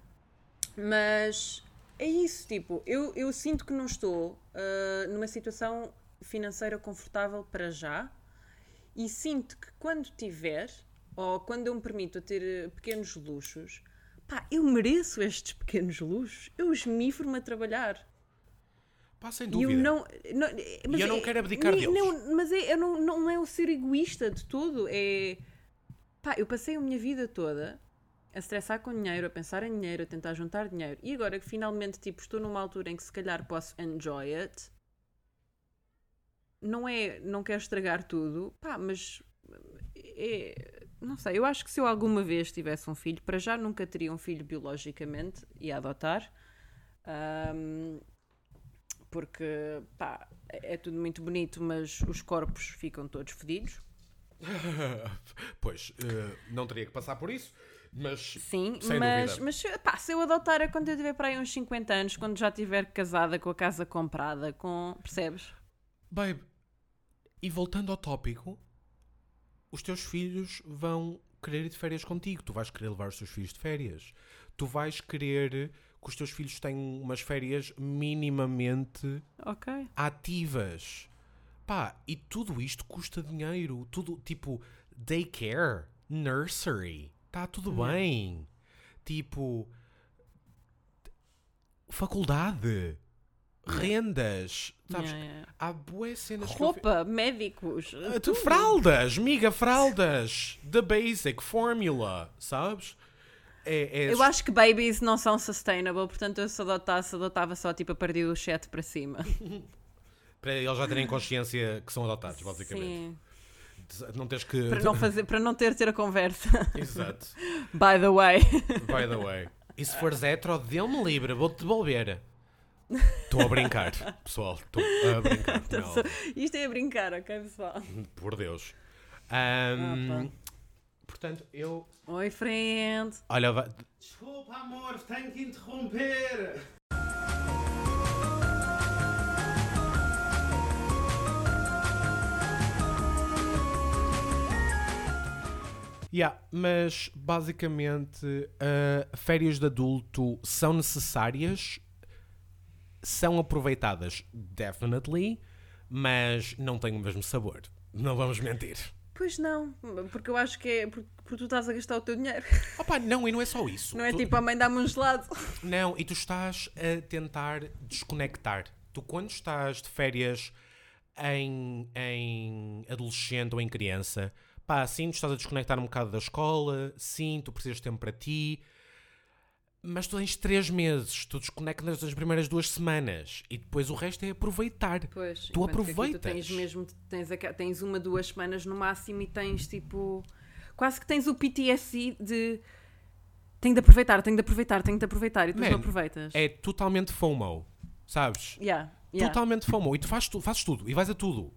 mas é isso, tipo, eu, eu sinto que não estou ah, numa situação financeira confortável para já e sinto que quando tiver, ou quando eu me permito a ter eh, pequenos luxos, pá, eu mereço estes pequenos luxos. Eu esmifro-me a trabalhar. Pá, sem E dúvida. eu não, não, mas eu não é- quero abdicar nem- deles. não, mas é, eu não, não é o ser egoísta de todo. É pá, eu passei a minha vida toda a estressar com dinheiro, a pensar em dinheiro, a tentar juntar dinheiro. E agora que finalmente tipo, estou numa altura em que se calhar posso enjoy it, não é, não quero estragar tudo, pá, mas é, não sei, eu acho que se eu alguma vez tivesse um filho, para já nunca teria um filho biologicamente e adotar. Ahm, porque pá, é tudo muito bonito, mas os corpos ficam todos fedidos. pois, eh, não teria que passar por isso, mas Sim, mas, dúvida. mas pá, se eu adotar é quando eu tiver para aí uns 50 anos, quando já estiver casada com a casa comprada, com. Percebes? Babe, e voltando ao tópico, os teus filhos vão querer ir de férias contigo. Tu vais querer levar os teus filhos de férias. Tu vais querer que os teus filhos tenham umas férias minimamente Ok. ativas. Pá, e tudo isto custa dinheiro. Tudo, tipo, daycare, nursery. Está tudo bem. Tipo, faculdade, rendas, sabes? Yeah, yeah. Há boas cenas Roupa, médicos. Ah, tu- fraldas, miga, fraldas, the basic, formula, sabes? É, é Eu acho que babies não são sustainable, portanto eu se adotasse, adotava só tipo a partir do 7 para cima. para eles já terem consciência que são adotados, basicamente. Sim. Não tens que. Para não, fazer, para não ter ter a conversa. Exato. By the way. By the way. E se fores hetero, dê-me livre, vou-te devolver. Estou a brincar, pessoal. Estou a brincar. não, Isto é a brincar, ok, pessoal? por Deus. Ahm, Ah, portanto, eu. Oi, friend. Olha, va- Desculpa, amor, tenho que interromper. Yeah, mas basicamente uh, férias de adulto são necessárias, são aproveitadas, definitely, mas não têm o mesmo sabor. Não vamos mentir. Pois não, porque eu acho que é porque, tu estás a gastar o teu dinheiro. Opa, não, e não é só isso. Não é Tu- tipo a mãe dá-me um gelado. Não, e tu estás a tentar desconectar. Tu, quando estás de férias em, em adolescente ou em criança, pá, sim, tu estás a desconectar um bocado da escola, sim, tu precisas de tempo para ti, mas tu tens três meses, tu desconectas nas primeiras duas semanas e depois o resto é aproveitar. Pois, Tu que aqui aproveitas. Tu tens mesmo, tens, tens uma, duas semanas no máximo e tens tipo. Quase que tens o PTSD de. Tenho de aproveitar, tenho de aproveitar, tenho de aproveitar e tu não aproveitas. É totalmente FOMO, sabes? Yeah, yeah. Totalmente FOMO. E tu fazes, tu, fazes tudo, e vais a tudo.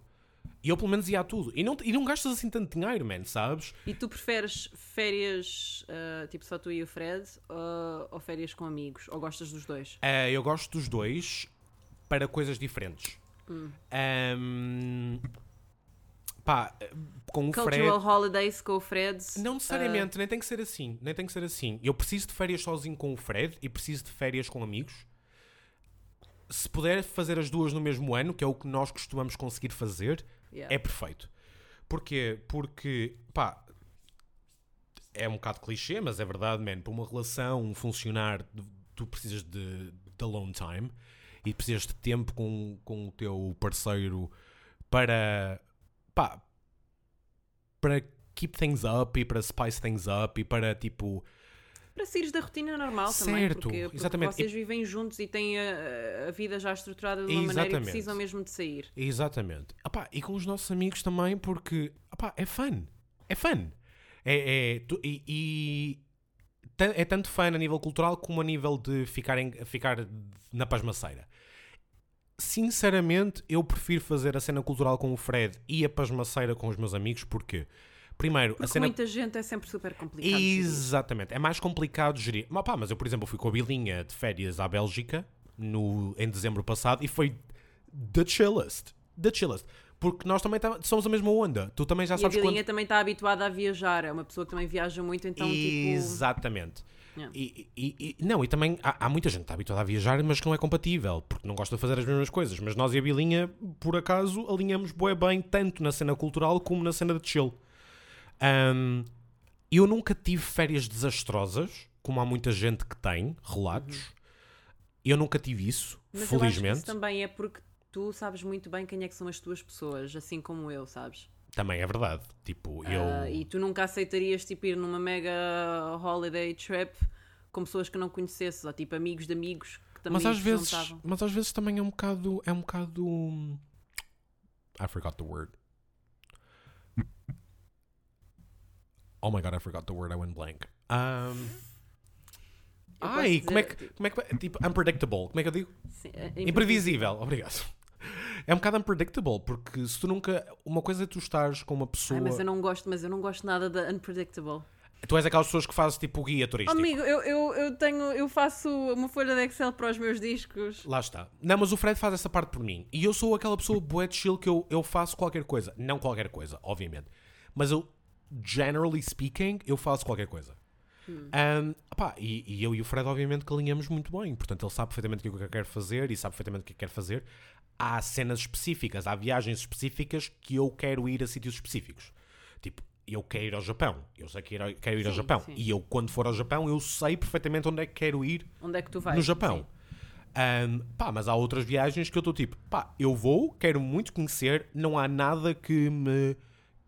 E eu pelo menos ia a tudo. E não, e não gastas assim tanto dinheiro, man, sabes? E tu preferes férias ah, tipo só tu e o Fred ou, ou férias com amigos? Ou gostas dos dois? Eh, eu gosto dos dois para coisas diferentes. Hum. Ahm, pá, com o Cultural Fred. holidays com o Fred? Não necessariamente, nem tem que ser assim. Nem tem que ser assim. Eu preciso de férias sozinho com o Fred e preciso de férias com amigos. Se puder fazer as duas no mesmo ano, que é o que nós costumamos conseguir fazer, Yeah. é perfeito. Porquê? Porque, pá, é um bocado clichê, mas é verdade, man. Para uma relação funcionar, tu precisas de, de alone time e precisas de tempo com, com o teu parceiro para, pá, para keep things up e para spice things up e para, tipo, Para saíres da rotina normal também, Certo, porque, porque exatamente. vocês vivem juntos e têm a, a vida já estruturada de uma maneira e Exatamente. precisam mesmo de sair. Exatamente. Epá, e com os nossos amigos também, porque epá, é fun. É fun. É, é, tu- e, e é tanto fun a nível cultural como a nível de ficar, em- ficar na pasmaceira. Sinceramente, eu prefiro fazer a cena cultural com o Fred e a pasmaceira com os meus amigos, porque, primeiro, a Porque cena. muita gente é sempre super complicado. Exatamente. É mais complicado gerir. Mas, pá, mas eu, por exemplo, fui com a Bilinha de férias à Bélgica no, em dezembro passado e foi the chillest. The chillest. Porque nós também tam- somos a mesma onda. Tu também já E a sabes Bilinha quando... também está habituada a viajar, é uma pessoa que também viaja muito, então tipo. Exatamente. Yeah. E, e- e- não, e também há, há muita gente que está habituada a viajar, mas que não é compatível, porque não gosta de fazer as mesmas coisas. Mas nós e a Bilinha, por acaso, alinhamos bué bem, tanto na cena cultural como na cena de chill. Ahm, eu nunca tive férias desastrosas, como há muita gente que tem, relatos. Eu nunca tive isso, Mas felizmente. isso também é porque tu sabes muito bem quem é que são as tuas pessoas, assim como eu, sabes? Também é verdade. Tipo, eu. Ah, e tu nunca aceitarias tipo, ir numa mega holiday trip com pessoas que não conhecesses, ou tipo amigos de amigos que também mas às vezes, juntavam. mas às vezes também é um bocado, é um bocado. hum, I forgot the word. Oh my god, I forgot the word. I went blank. Um, ai, como é que, como é que, tipo, unpredictable. Como é que eu digo? Sim, é Imprevisível. Obrigado. É um bocado unpredictable porque se tu nunca, uma coisa é tu estares com uma pessoa, Ai, mas eu não gosto, mas eu não gosto nada da unpredictable. tu és aquelas pessoas que fazes tipo guia turístico. amigo, eu, eu, eu tenho, eu faço uma folha de Excel para os meus discos. Lá está. Não, mas o Fred faz essa parte por mim. E eu sou aquela pessoa bué de chill que eu, eu faço qualquer coisa. Não qualquer coisa, obviamente. Mas eu, generally speaking, eu faço qualquer coisa. Um, opá, e, e eu e o Fred, obviamente, que alinhamos muito bem. Portanto, ele sabe perfeitamente o que eu quero fazer e sabe perfeitamente o que quer fazer. Há cenas específicas, há viagens específicas que eu quero ir a sítios específicos. Tipo, eu quero ir ao Japão. Eu sei que ir- quero ir ao Sim, Japão. sim. E eu, quando for ao Japão, eu sei perfeitamente onde é que quero ir Onde é que tu vais? no Japão. Ahm, pá, mas há outras viagens que eu estou tipo, pá, eu vou, quero muito conhecer, não há nada que me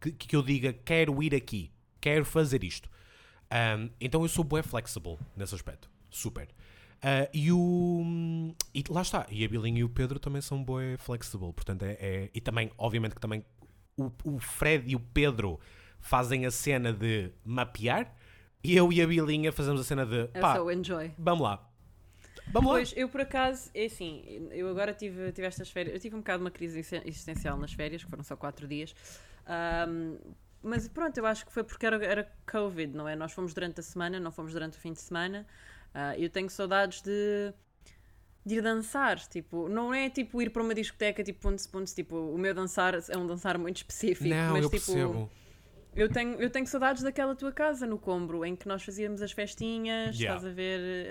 que, que eu diga, quero ir aqui, quero fazer isto. Ahm, então eu sou bué flexible nesse aspecto, super. Ah, e o e lá está, e a Bilinha e o Pedro também são bué flexible, portanto é, é- e também, obviamente que também o, o Fred e o Pedro fazem a cena de mapear e eu e a Bilinha fazemos a cena de É pá, só o enjoy. vamos lá. Vamos lá. Pois, eu por acaso, é assim, eu agora tive, tive estas férias, eu tive um bocado uma crise existen- existencial nas férias, que foram só quatro dias, Ahm, mas pronto, eu acho que foi porque era, era Covid, não é? Nós fomos durante a semana, não fomos durante o fim de semana, Ah, eu tenho saudades de, de ir dançar, tipo, não é tipo ir para uma discoteca, tipo, pontos, pontos, tipo, o meu dançar é um dançar muito específico, Não, mas eu tipo... percebo. Eu tenho, eu tenho saudades daquela tua casa no Combro, em que nós fazíamos as festinhas, Yeah. estás a ver?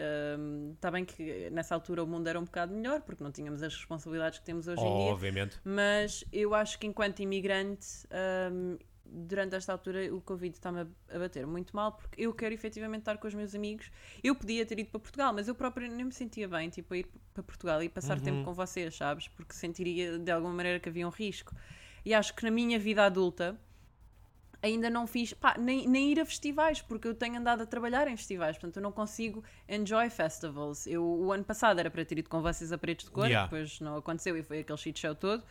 Está bem que nessa altura o mundo era um bocado melhor, porque não tínhamos as responsabilidades que temos hoje em dia, Obviamente. mas eu acho que enquanto imigrante, hum, durante esta altura o Covid está-me a- bater muito mal, porque eu quero efetivamente estar com os meus amigos. Eu podia ter ido para Portugal, mas eu própria nem me sentia bem, tipo, a ir para Portugal e passar tempo com vocês, sabes? Porque sentiria de alguma maneira que havia um risco. E acho que na minha vida adulta ainda não fiz, pá, nem, nem ir a festivais, porque eu tenho andado a trabalhar em festivais, portanto eu não consigo enjoy festivals. Eu, o ano passado era para ter ido com vocês a Paredes de Cor, Yeah. depois não aconteceu e foi aquele shit show todo.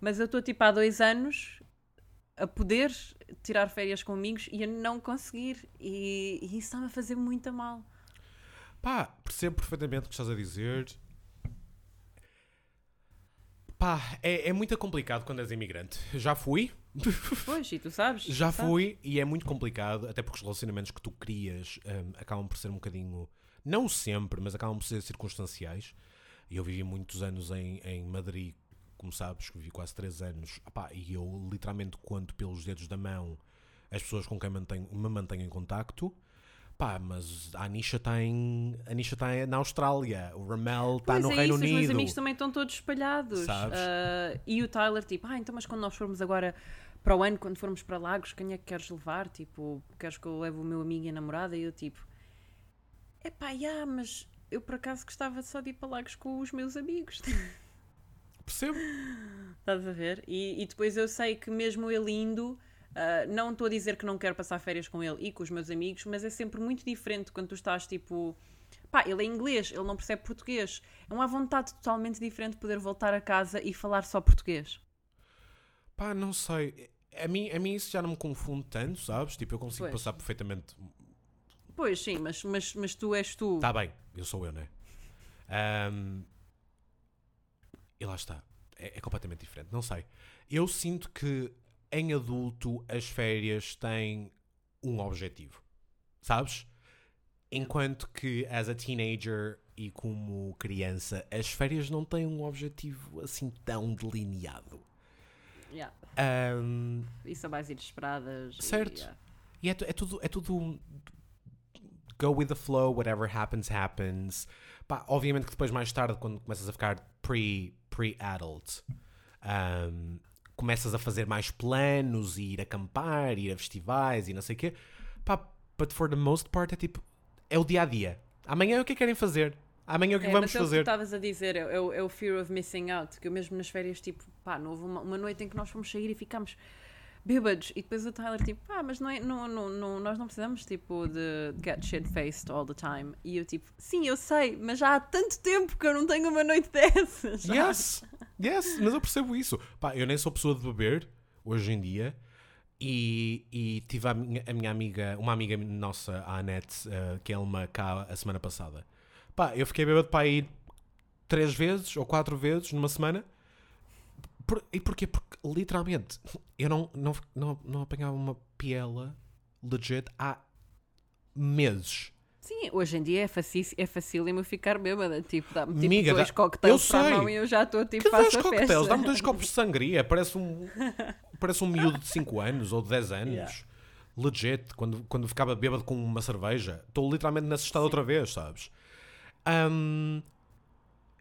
Mas eu estou tipo há dois anos a poder tirar férias com amigos e a não conseguir. E, e isso está-me a fazer muito mal. Pá, percebo perfeitamente o que estás a dizer. Pá, é, é muito complicado quando és imigrante. Já fui, Pois, e tu sabes? já sabes. fui e é muito complicado, até porque os relacionamentos que tu crias hum, acabam por ser um bocadinho, não sempre, mas acabam por ser circunstanciais. E eu vivi muitos anos em, em Madrid, como sabes, vivi quase 3 anos. Ah pá, e eu literalmente conto pelos dedos da mão as pessoas com quem mantenho, me mantenho em contacto. Pá, mas a Anisha está em, a Anisha está na Austrália, o Ramel está no é Reino isso, os meus Unido. amigos também estão todos espalhados. Ah, e o Tyler, tipo, ah, então, mas quando nós formos agora para o ano, quando formos para Lagos, quem é que queres levar? Tipo, queres que eu leve o meu amigo e a namorada? E eu, tipo, epá, já, mas eu por acaso gostava só de ir para Lagos com os meus amigos. Percebo? Estás a ver? E, e depois eu sei que mesmo ele indo, ah, não estou a dizer que não quero passar férias com ele e com os meus amigos, mas é sempre muito diferente quando tu estás tipo. Pá, ele é inglês, ele não percebe português. É uma vontade totalmente diferente de poder voltar a casa e falar só português. Pá, não sei. A mim, a mim isso já não me confunde tanto, sabes? Tipo, eu consigo Pois. passar perfeitamente. Pois sim, mas, mas, mas tu és tu. Tá bem, eu sou eu, não é? Ahm, e lá está. É, é completamente diferente. Não sei. Eu sinto que em adulto as férias têm um objetivo. Sabes? Enquanto que as a teenager e como criança, as férias não têm um objetivo assim tão delineado. Yeah. Ahm, E são mais inesperadas. e, Certo. yeah. E é, é tudo, é tudo go with the flow, whatever happens, happens. Pá, obviamente que depois, mais tarde, quando começas a ficar pre, pre-adult, um, começas a fazer mais planos e ir acampar, ir a festivais e não sei o quê. Pá, but for the most part é tipo, é o dia a dia. Amanhã é o que querem fazer. Amanhã é o que É, vamos mas é o que fazer. estavas a dizer, é, é o- é o fear of missing out, que eu mesmo nas férias, tipo, pá, não houve uma, uma noite em que nós fomos sair e ficámos bêbados, e depois o Tyler, tipo, pá, mas não é, não, não, não, nós não precisamos, tipo, de get shit-faced all the time. E eu, tipo, sim, eu sei, mas já há tanto tempo que eu não tenho uma noite dessas. Yes, yes, mas eu percebo isso. Pá, eu nem sou pessoa de beber hoje em dia. E, e tive a minha, a minha amiga, uma amiga nossa, a Anete, eh, que é uma cá a semana passada. Pá, eu fiquei bêbado para ir três vezes ou quatro vezes numa semana. Por- e porquê? Porque literalmente eu não, não, não, não apanhava uma piela legit há meses. Sim, hoje em dia é, faci é facílimo ficar bêbada, tipo, dá-me tipo, Amiga, dois dá- coquetéis eu para a sei. mão e eu já estou, tipo, Que dois faço a coquetéis? festa. Dá-me dois copos de sangria. Parece um, parece um miúdo de 5 anos ou de 10 anos. Yeah. Legit. Quando, quando ficava bêbado com uma cerveja. Estou literalmente nesse estado outra vez, sabes? Ahm,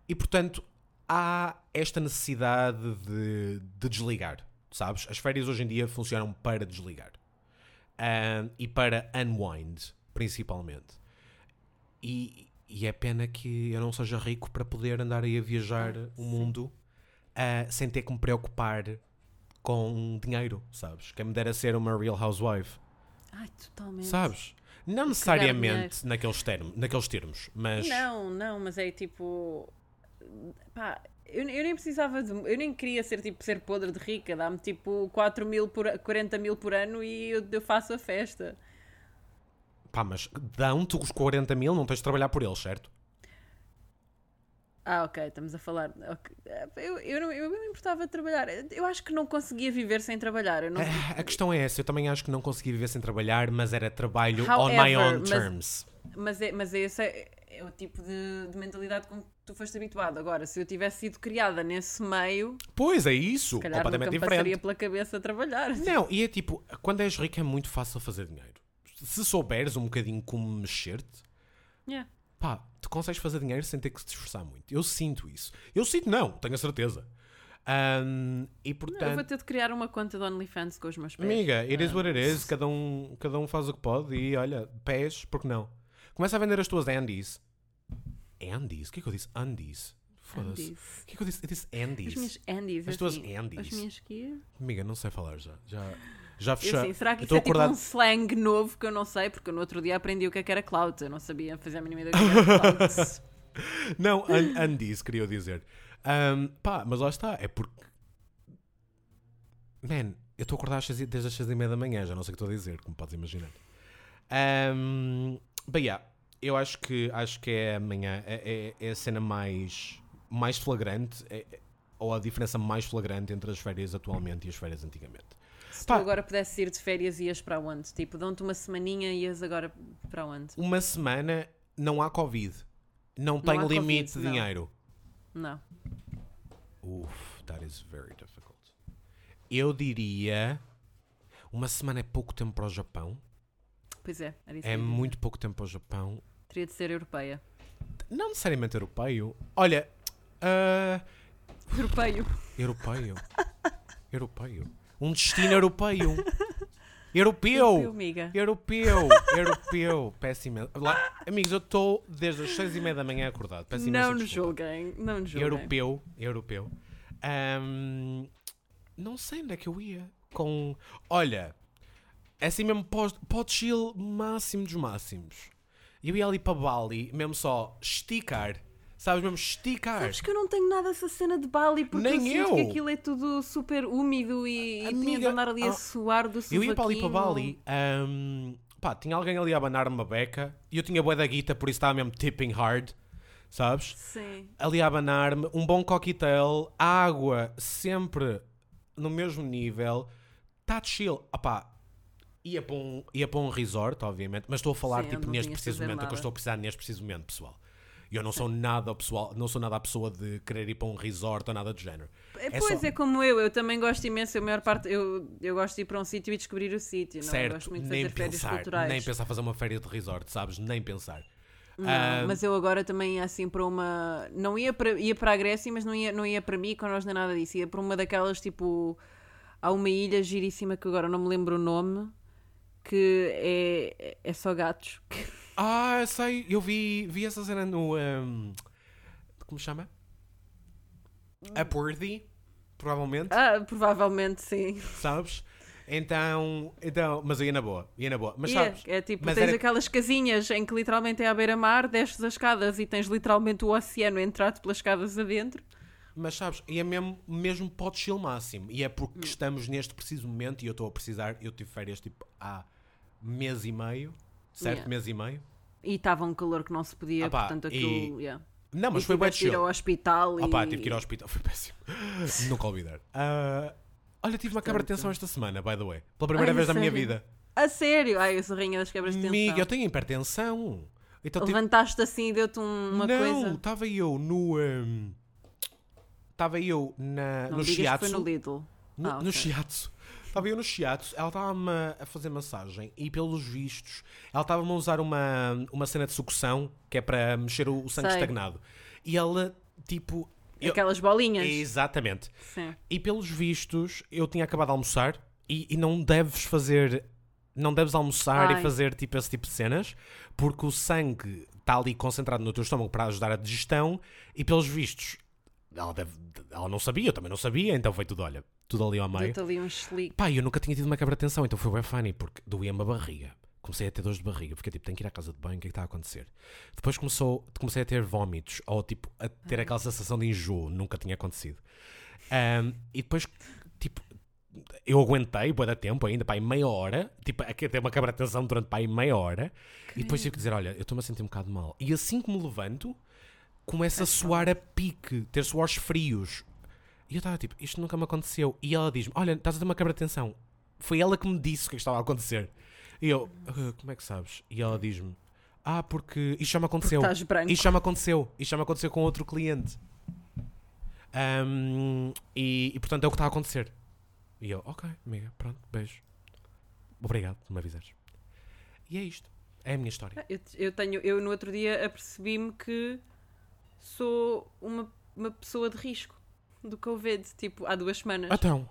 e portanto, há esta necessidade de, de desligar, sabes? As férias hoje em dia funcionam para desligar. Ahm, e para unwind, principalmente. E, e é pena que eu não seja rico para poder andar aí a viajar Ah, o mundo ah, sem ter que me preocupar com dinheiro, sabes? Quem me dera ser uma real housewife, Ai, totalmente. sabes? Não necessariamente naqueles, termos, naqueles termos, mas Não, não, mas é tipo. Pá, eu, eu nem precisava de. Eu nem queria ser tipo ser podre de rica. Dá-me tipo 4 mil por, 40 mil por ano e eu, eu faço a festa. pá, mas dão-te os 40 mil, não tens de trabalhar por eles, certo? Ah, ok, estamos a falar. ok. Eu, eu, não, eu me importava de trabalhar. Eu acho que não conseguia viver sem trabalhar. Não, Ah, A questão é essa, eu também acho que não consegui viver sem trabalhar, mas era trabalho on my However, own mas- terms. Mas, é, mas esse é, é o tipo de, de mentalidade com que tu foste habituado. Agora, se eu tivesse sido criada nesse meio, Pois é isso, se calhar nunca completamente me diferente. passaria pela cabeça a trabalhar. Não, e é tipo, quando és rico é muito fácil fazer dinheiro. Se souberes um bocadinho como mexer-te, Yeah. pá, tu consegues fazer dinheiro sem ter que te esforçar muito. Eu sinto isso. Eu sinto não, tenho a certeza. Ahm, e Não, eu portanto, vou ter de criar uma conta de OnlyFans com os meus pés. amiga, it is Ah, what it is, cada um, cada um faz o que pode e olha, pés, porque não? Começa a vender as tuas Andies. Andies? O que é que eu disse? Undies? Foda-se. O que é que eu disse? Eu disse As Andies. minhas Andies. As tuas assim. As minhas quê? Amiga, não sei falar já. Já, já assim, será que isso é tipo acordado- um slang novo que eu não sei? Porque no outro dia aprendi o que é que era clout. Eu não sabia fazer a mínima ideia do que era clout. Não, un undies, queria eu dizer. Ahm, pá, mas lá está, é porque. Man, eu estou a acordar às seis e- desde as 6 e meia da manhã, já não sei o que estou a dizer, como podes imaginar. Um, bem, yeah, eu acho que, acho que é amanhã, é, é, é a cena mais, mais flagrante, é- é- ou a diferença mais flagrante entre as férias atualmente e as férias antigamente. Se tu Pá. agora pudesses ir de férias, ias para onde? Tipo, dão-te uma semaninha e ias agora para onde? Uma semana não há Covid, não, Não tem limite Covid, de não. dinheiro. Não. Uf, that is very difficult. Eu diria. Uma semana é pouco tempo para o Japão. Pois é, era isso É muito pouco tempo para o Japão. Teria de ser europeia. Não necessariamente europeu. Olha. ah, Europeio. europeu. europeu. Um destino europeu. Europeu. Europeu, amiga. Europeu. Europeu. Péssimo. Lá- Amigos, eu estou desde as seis e meia da manhã acordado. Não nos julguem. Não nos julguem. Europeu, europeu. Ahm, não sei onde é que eu ia. Com. Olha, é assim mesmo para o chill máximo dos máximos. Eu ia ali para Bali, mesmo só esticar. Sabes mesmo esticar. Sabes que eu não tenho nada essa cena de Bali porque Nem eu sinto eu. que aquilo é tudo super úmido e, e tinha de Amiga, andar ali ah, a suar do Eu ia para ali para. Bali. ahm, pá, tinha alguém ali a abanar uma beca. E eu tinha bué da guita, por isso estava mesmo tipping hard. Sabes? Sim. ali a abanar-me, um bom coquetel, água sempre no mesmo nível, está chill. Opá, ia para, um, ia para um resort, obviamente, mas estou a falar Sim, tipo, neste preciso momento, é o que eu estou a precisar neste preciso momento, pessoal. Eu não sou nada pessoal, não sou nada a pessoa de querer ir para um resort ou nada do género. É, É pois só- é como eu, eu também gosto imenso, a maior parte, eu, eu gosto de ir para um sítio e descobrir o sítio, não? eu certo, gosto muito de nem fazer férias pensar, culturais. nem pensar fazer uma férias de resort, sabes? Nem pensar. Não, Ah, mas eu agora também ia assim para uma. Não ia para, ia para a Grécia, mas não ia, não ia para Mykonos nem nada disso. Ia para uma daquelas tipo. Há uma ilha giríssima que agora não me lembro o nome, que é, é só gatos. Ah, sei, eu vi, vi essa cena no. ahm, como se chama? Upworthy, provavelmente, Ah, provavelmente sim. sabes? Então, então, mas ia na boa, ia na boa. Mas E sabes, é, é tipo, mas tens era- aquelas casinhas em que literalmente é à beira-mar, desces as escadas e tens literalmente o oceano a entrar-te pelas escadas adentro. Mas sabes, e é mesmo, mesmo para o chill máximo. E é Hum. porque estamos neste preciso momento e eu estou a precisar, eu tive férias tipo há mês e meio, certo? Yeah. Mês e meio. E estava um calor que não se podia, Ah pá, portanto e- aquilo. yeah. Não, mas e foi bem de ir chill. ao hospital e. Ah pá, tive que ir ao hospital, foi péssimo. Nunca olvidar. Ah, olha, tive uma quebra de Portanto- tensão esta semana, by the way. Pela primeira vez da minha vida. A sério? Ai, eu sou rainha das quebras de tensão. Amiga, eu tenho hipertensão. Então tive... Levantaste assim e deu-te um- uma não, coisa. estava eu no. Estava eu na, Não no shiatsu. foi no Lidl. No, Ah, no ok. shiatsu. Estava eu no shiatsu, ela estava-me a fazer massagem e pelos vistos ela estava-me a usar uma, uma cena de sucção que é para mexer o, o sangue Sei. estagnado. E ela, tipo. eu- Aquelas bolinhas. Exatamente. Sim. E pelos vistos, eu tinha acabado de almoçar e, e não deves fazer. Não deves almoçar Ai. e fazer tipo esse tipo de cenas porque o sangue está ali concentrado no teu estômago para ajudar a digestão e pelos vistos ela, deve- ela não sabia, eu também não sabia, então foi tudo, olha, tudo ali ao meio. Deu-te ali um chelique. Pá, eu nunca tinha tido uma quebra de tensão, então foi bem funny, porque doía-me a barriga. Comecei a ter dores de barriga, fiquei tipo, tenho que ir à casa de banho, o que é que está a acontecer? Depois começou, comecei a ter vómitos, ou tipo, a ter aquela sensação de enjoo, nunca tinha acontecido. Ahm, e depois, tipo, eu aguentei, boa da tempo ainda, pá, em meia hora, tipo, a ter uma quebra de tensão durante, pá, em meia hora, e depois tive que dizer, olha, eu estou-me a sentir um bocado mal. E assim que me levanto, começa a suar a pique, ter suores frios. E eu estava tipo, isto nunca me aconteceu. E ela diz-me, olha, estás a ter uma quebra de tensão. Foi ela que me disse o que é estava a acontecer. E eu, "Ah, como é que sabes? E ela diz-me, ah, porque isto já me aconteceu. estás branco. Isto já me aconteceu. Isto já me aconteceu com outro cliente. Ahm, e, e, portanto é o que está a acontecer. E eu, ok, amiga, pronto, beijo. Obrigado por me avisares. E é isto. É a minha história. Eu, eu tenho, eu no outro dia apercebi-me que sou uma, uma pessoa de risco do Covid, tipo, há duas semanas. Então.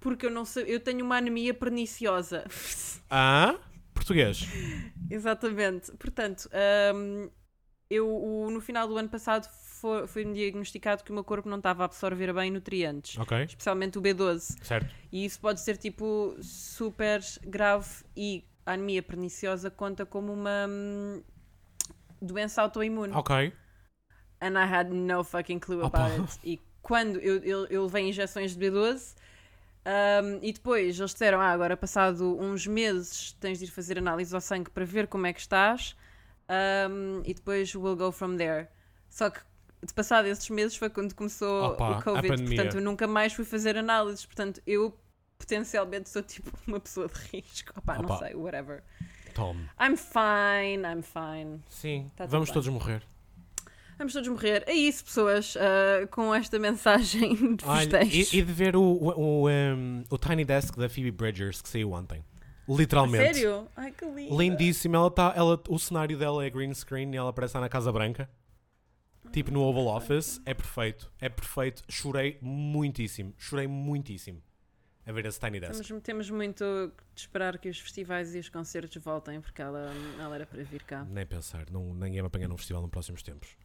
Porque eu não sei, eu tenho uma anemia perniciosa. Ah? Português. Exatamente. Portanto, hum, eu o- no final do ano passado fo- foi-me diagnosticado que o meu corpo não estava a absorver bem nutrientes, Ok. especialmente o B12. Certo. E isso pode ser tipo super grave e a anemia perniciosa conta como uma hum, doença autoimune. Ok. And I had no fucking clue Opa. about it. E quando eu, eu, eu levei injeções de B12 um, e depois eles disseram: Ah, agora passado uns meses tens de ir fazer análise ao sangue para ver como é que estás um, e depois we'll go from there. Só que de passado esses meses foi quando começou Opa, o Covid, portanto eu nunca mais fui fazer análises. Portanto, eu potencialmente sou tipo uma pessoa de risco. Opa, não Opa. sei, whatever. Tome. I'm fine, I'm fine. Sim. Tá Vamos bem. todos morrer. Vamos todos morrer. É isso, pessoas, ah, com esta mensagem de Olha, e, festejo. e de ver o, o, o, um, o Tiny Desk da Phoebe Bridgers que saiu ontem. Literalmente. Sério? Ai, que lindo. Lindíssima. Ela tá, ela, o cenário dela é green screen e ela parece estar na Casa Branca. Tipo no Oval Office. É perfeito. É perfeito. Chorei muitíssimo. Chorei muitíssimo a ver esse Tiny Desk. Temos, temos muito de esperar que os festivais e os concertos voltem, porque ela, ela era para vir cá. Nem pensar. Não, ninguém me apanha num festival nos próximos tempos.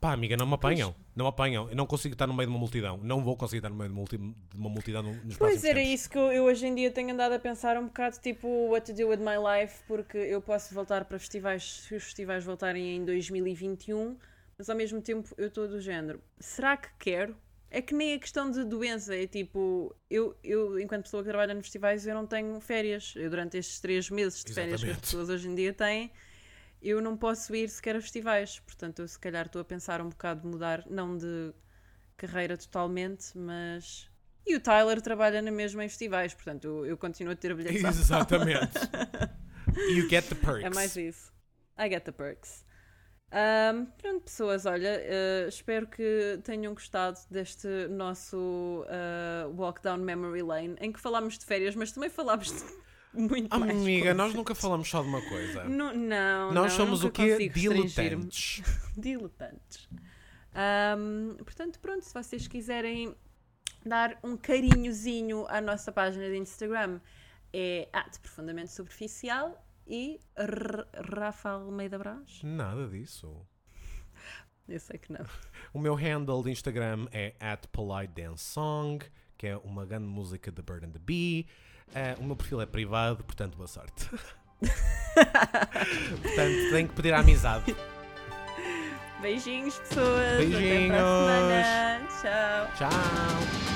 Pá, amiga, não me apanham. Não me apanham. Eu não consigo estar no meio de uma multidão. Não vou conseguir estar no meio de, multi- de uma multidão no- nos próximos Pois era tempos. isso que eu, eu hoje em dia tenho andado a pensar um bocado, tipo, what to do with my life, porque eu posso voltar para festivais se os festivais voltarem em 2021, mas ao mesmo tempo eu estou do género. Será que quero? É que nem a questão de doença, é tipo, eu, eu enquanto pessoa que trabalha nos festivais, eu não tenho férias. Eu durante estes três meses de férias que as pessoas hoje em dia têm, eu não posso ir sequer a festivais. Portanto, eu se calhar estou a pensar um bocado de mudar, não de carreira totalmente, mas. E o Tyler trabalha na mesma em festivais, portanto eu, eu continuo a ter bilhetes Exatamente. you get the perks. É mais isso. I get the perks. Ahm, pronto, pessoas, olha, eh, espero que tenham gostado deste nosso eh, Walk Down Memory Lane, em que falámos de férias, mas também falámos de muito mais Amiga, nós nunca falamos só de uma coisa. Não, não, nós não, somos o quê? Diletantes. diletantes. Ahm, portanto, pronto, se vocês quiserem dar um carinhozinho à nossa página de Instagram, é at profundamente superficial e R- Rafa Almeida Brás. Nada disso. Eu sei que não. O meu handle de Instagram é at Polite Dance Song, que é uma grande música de Bird and the Bee. Eh, o meu perfil é privado, portanto, boa sorte. portanto, tenho que pedir a amizade. Beijinhos, pessoas. Até Beijinhos. para a semana. Tchau. Tchau!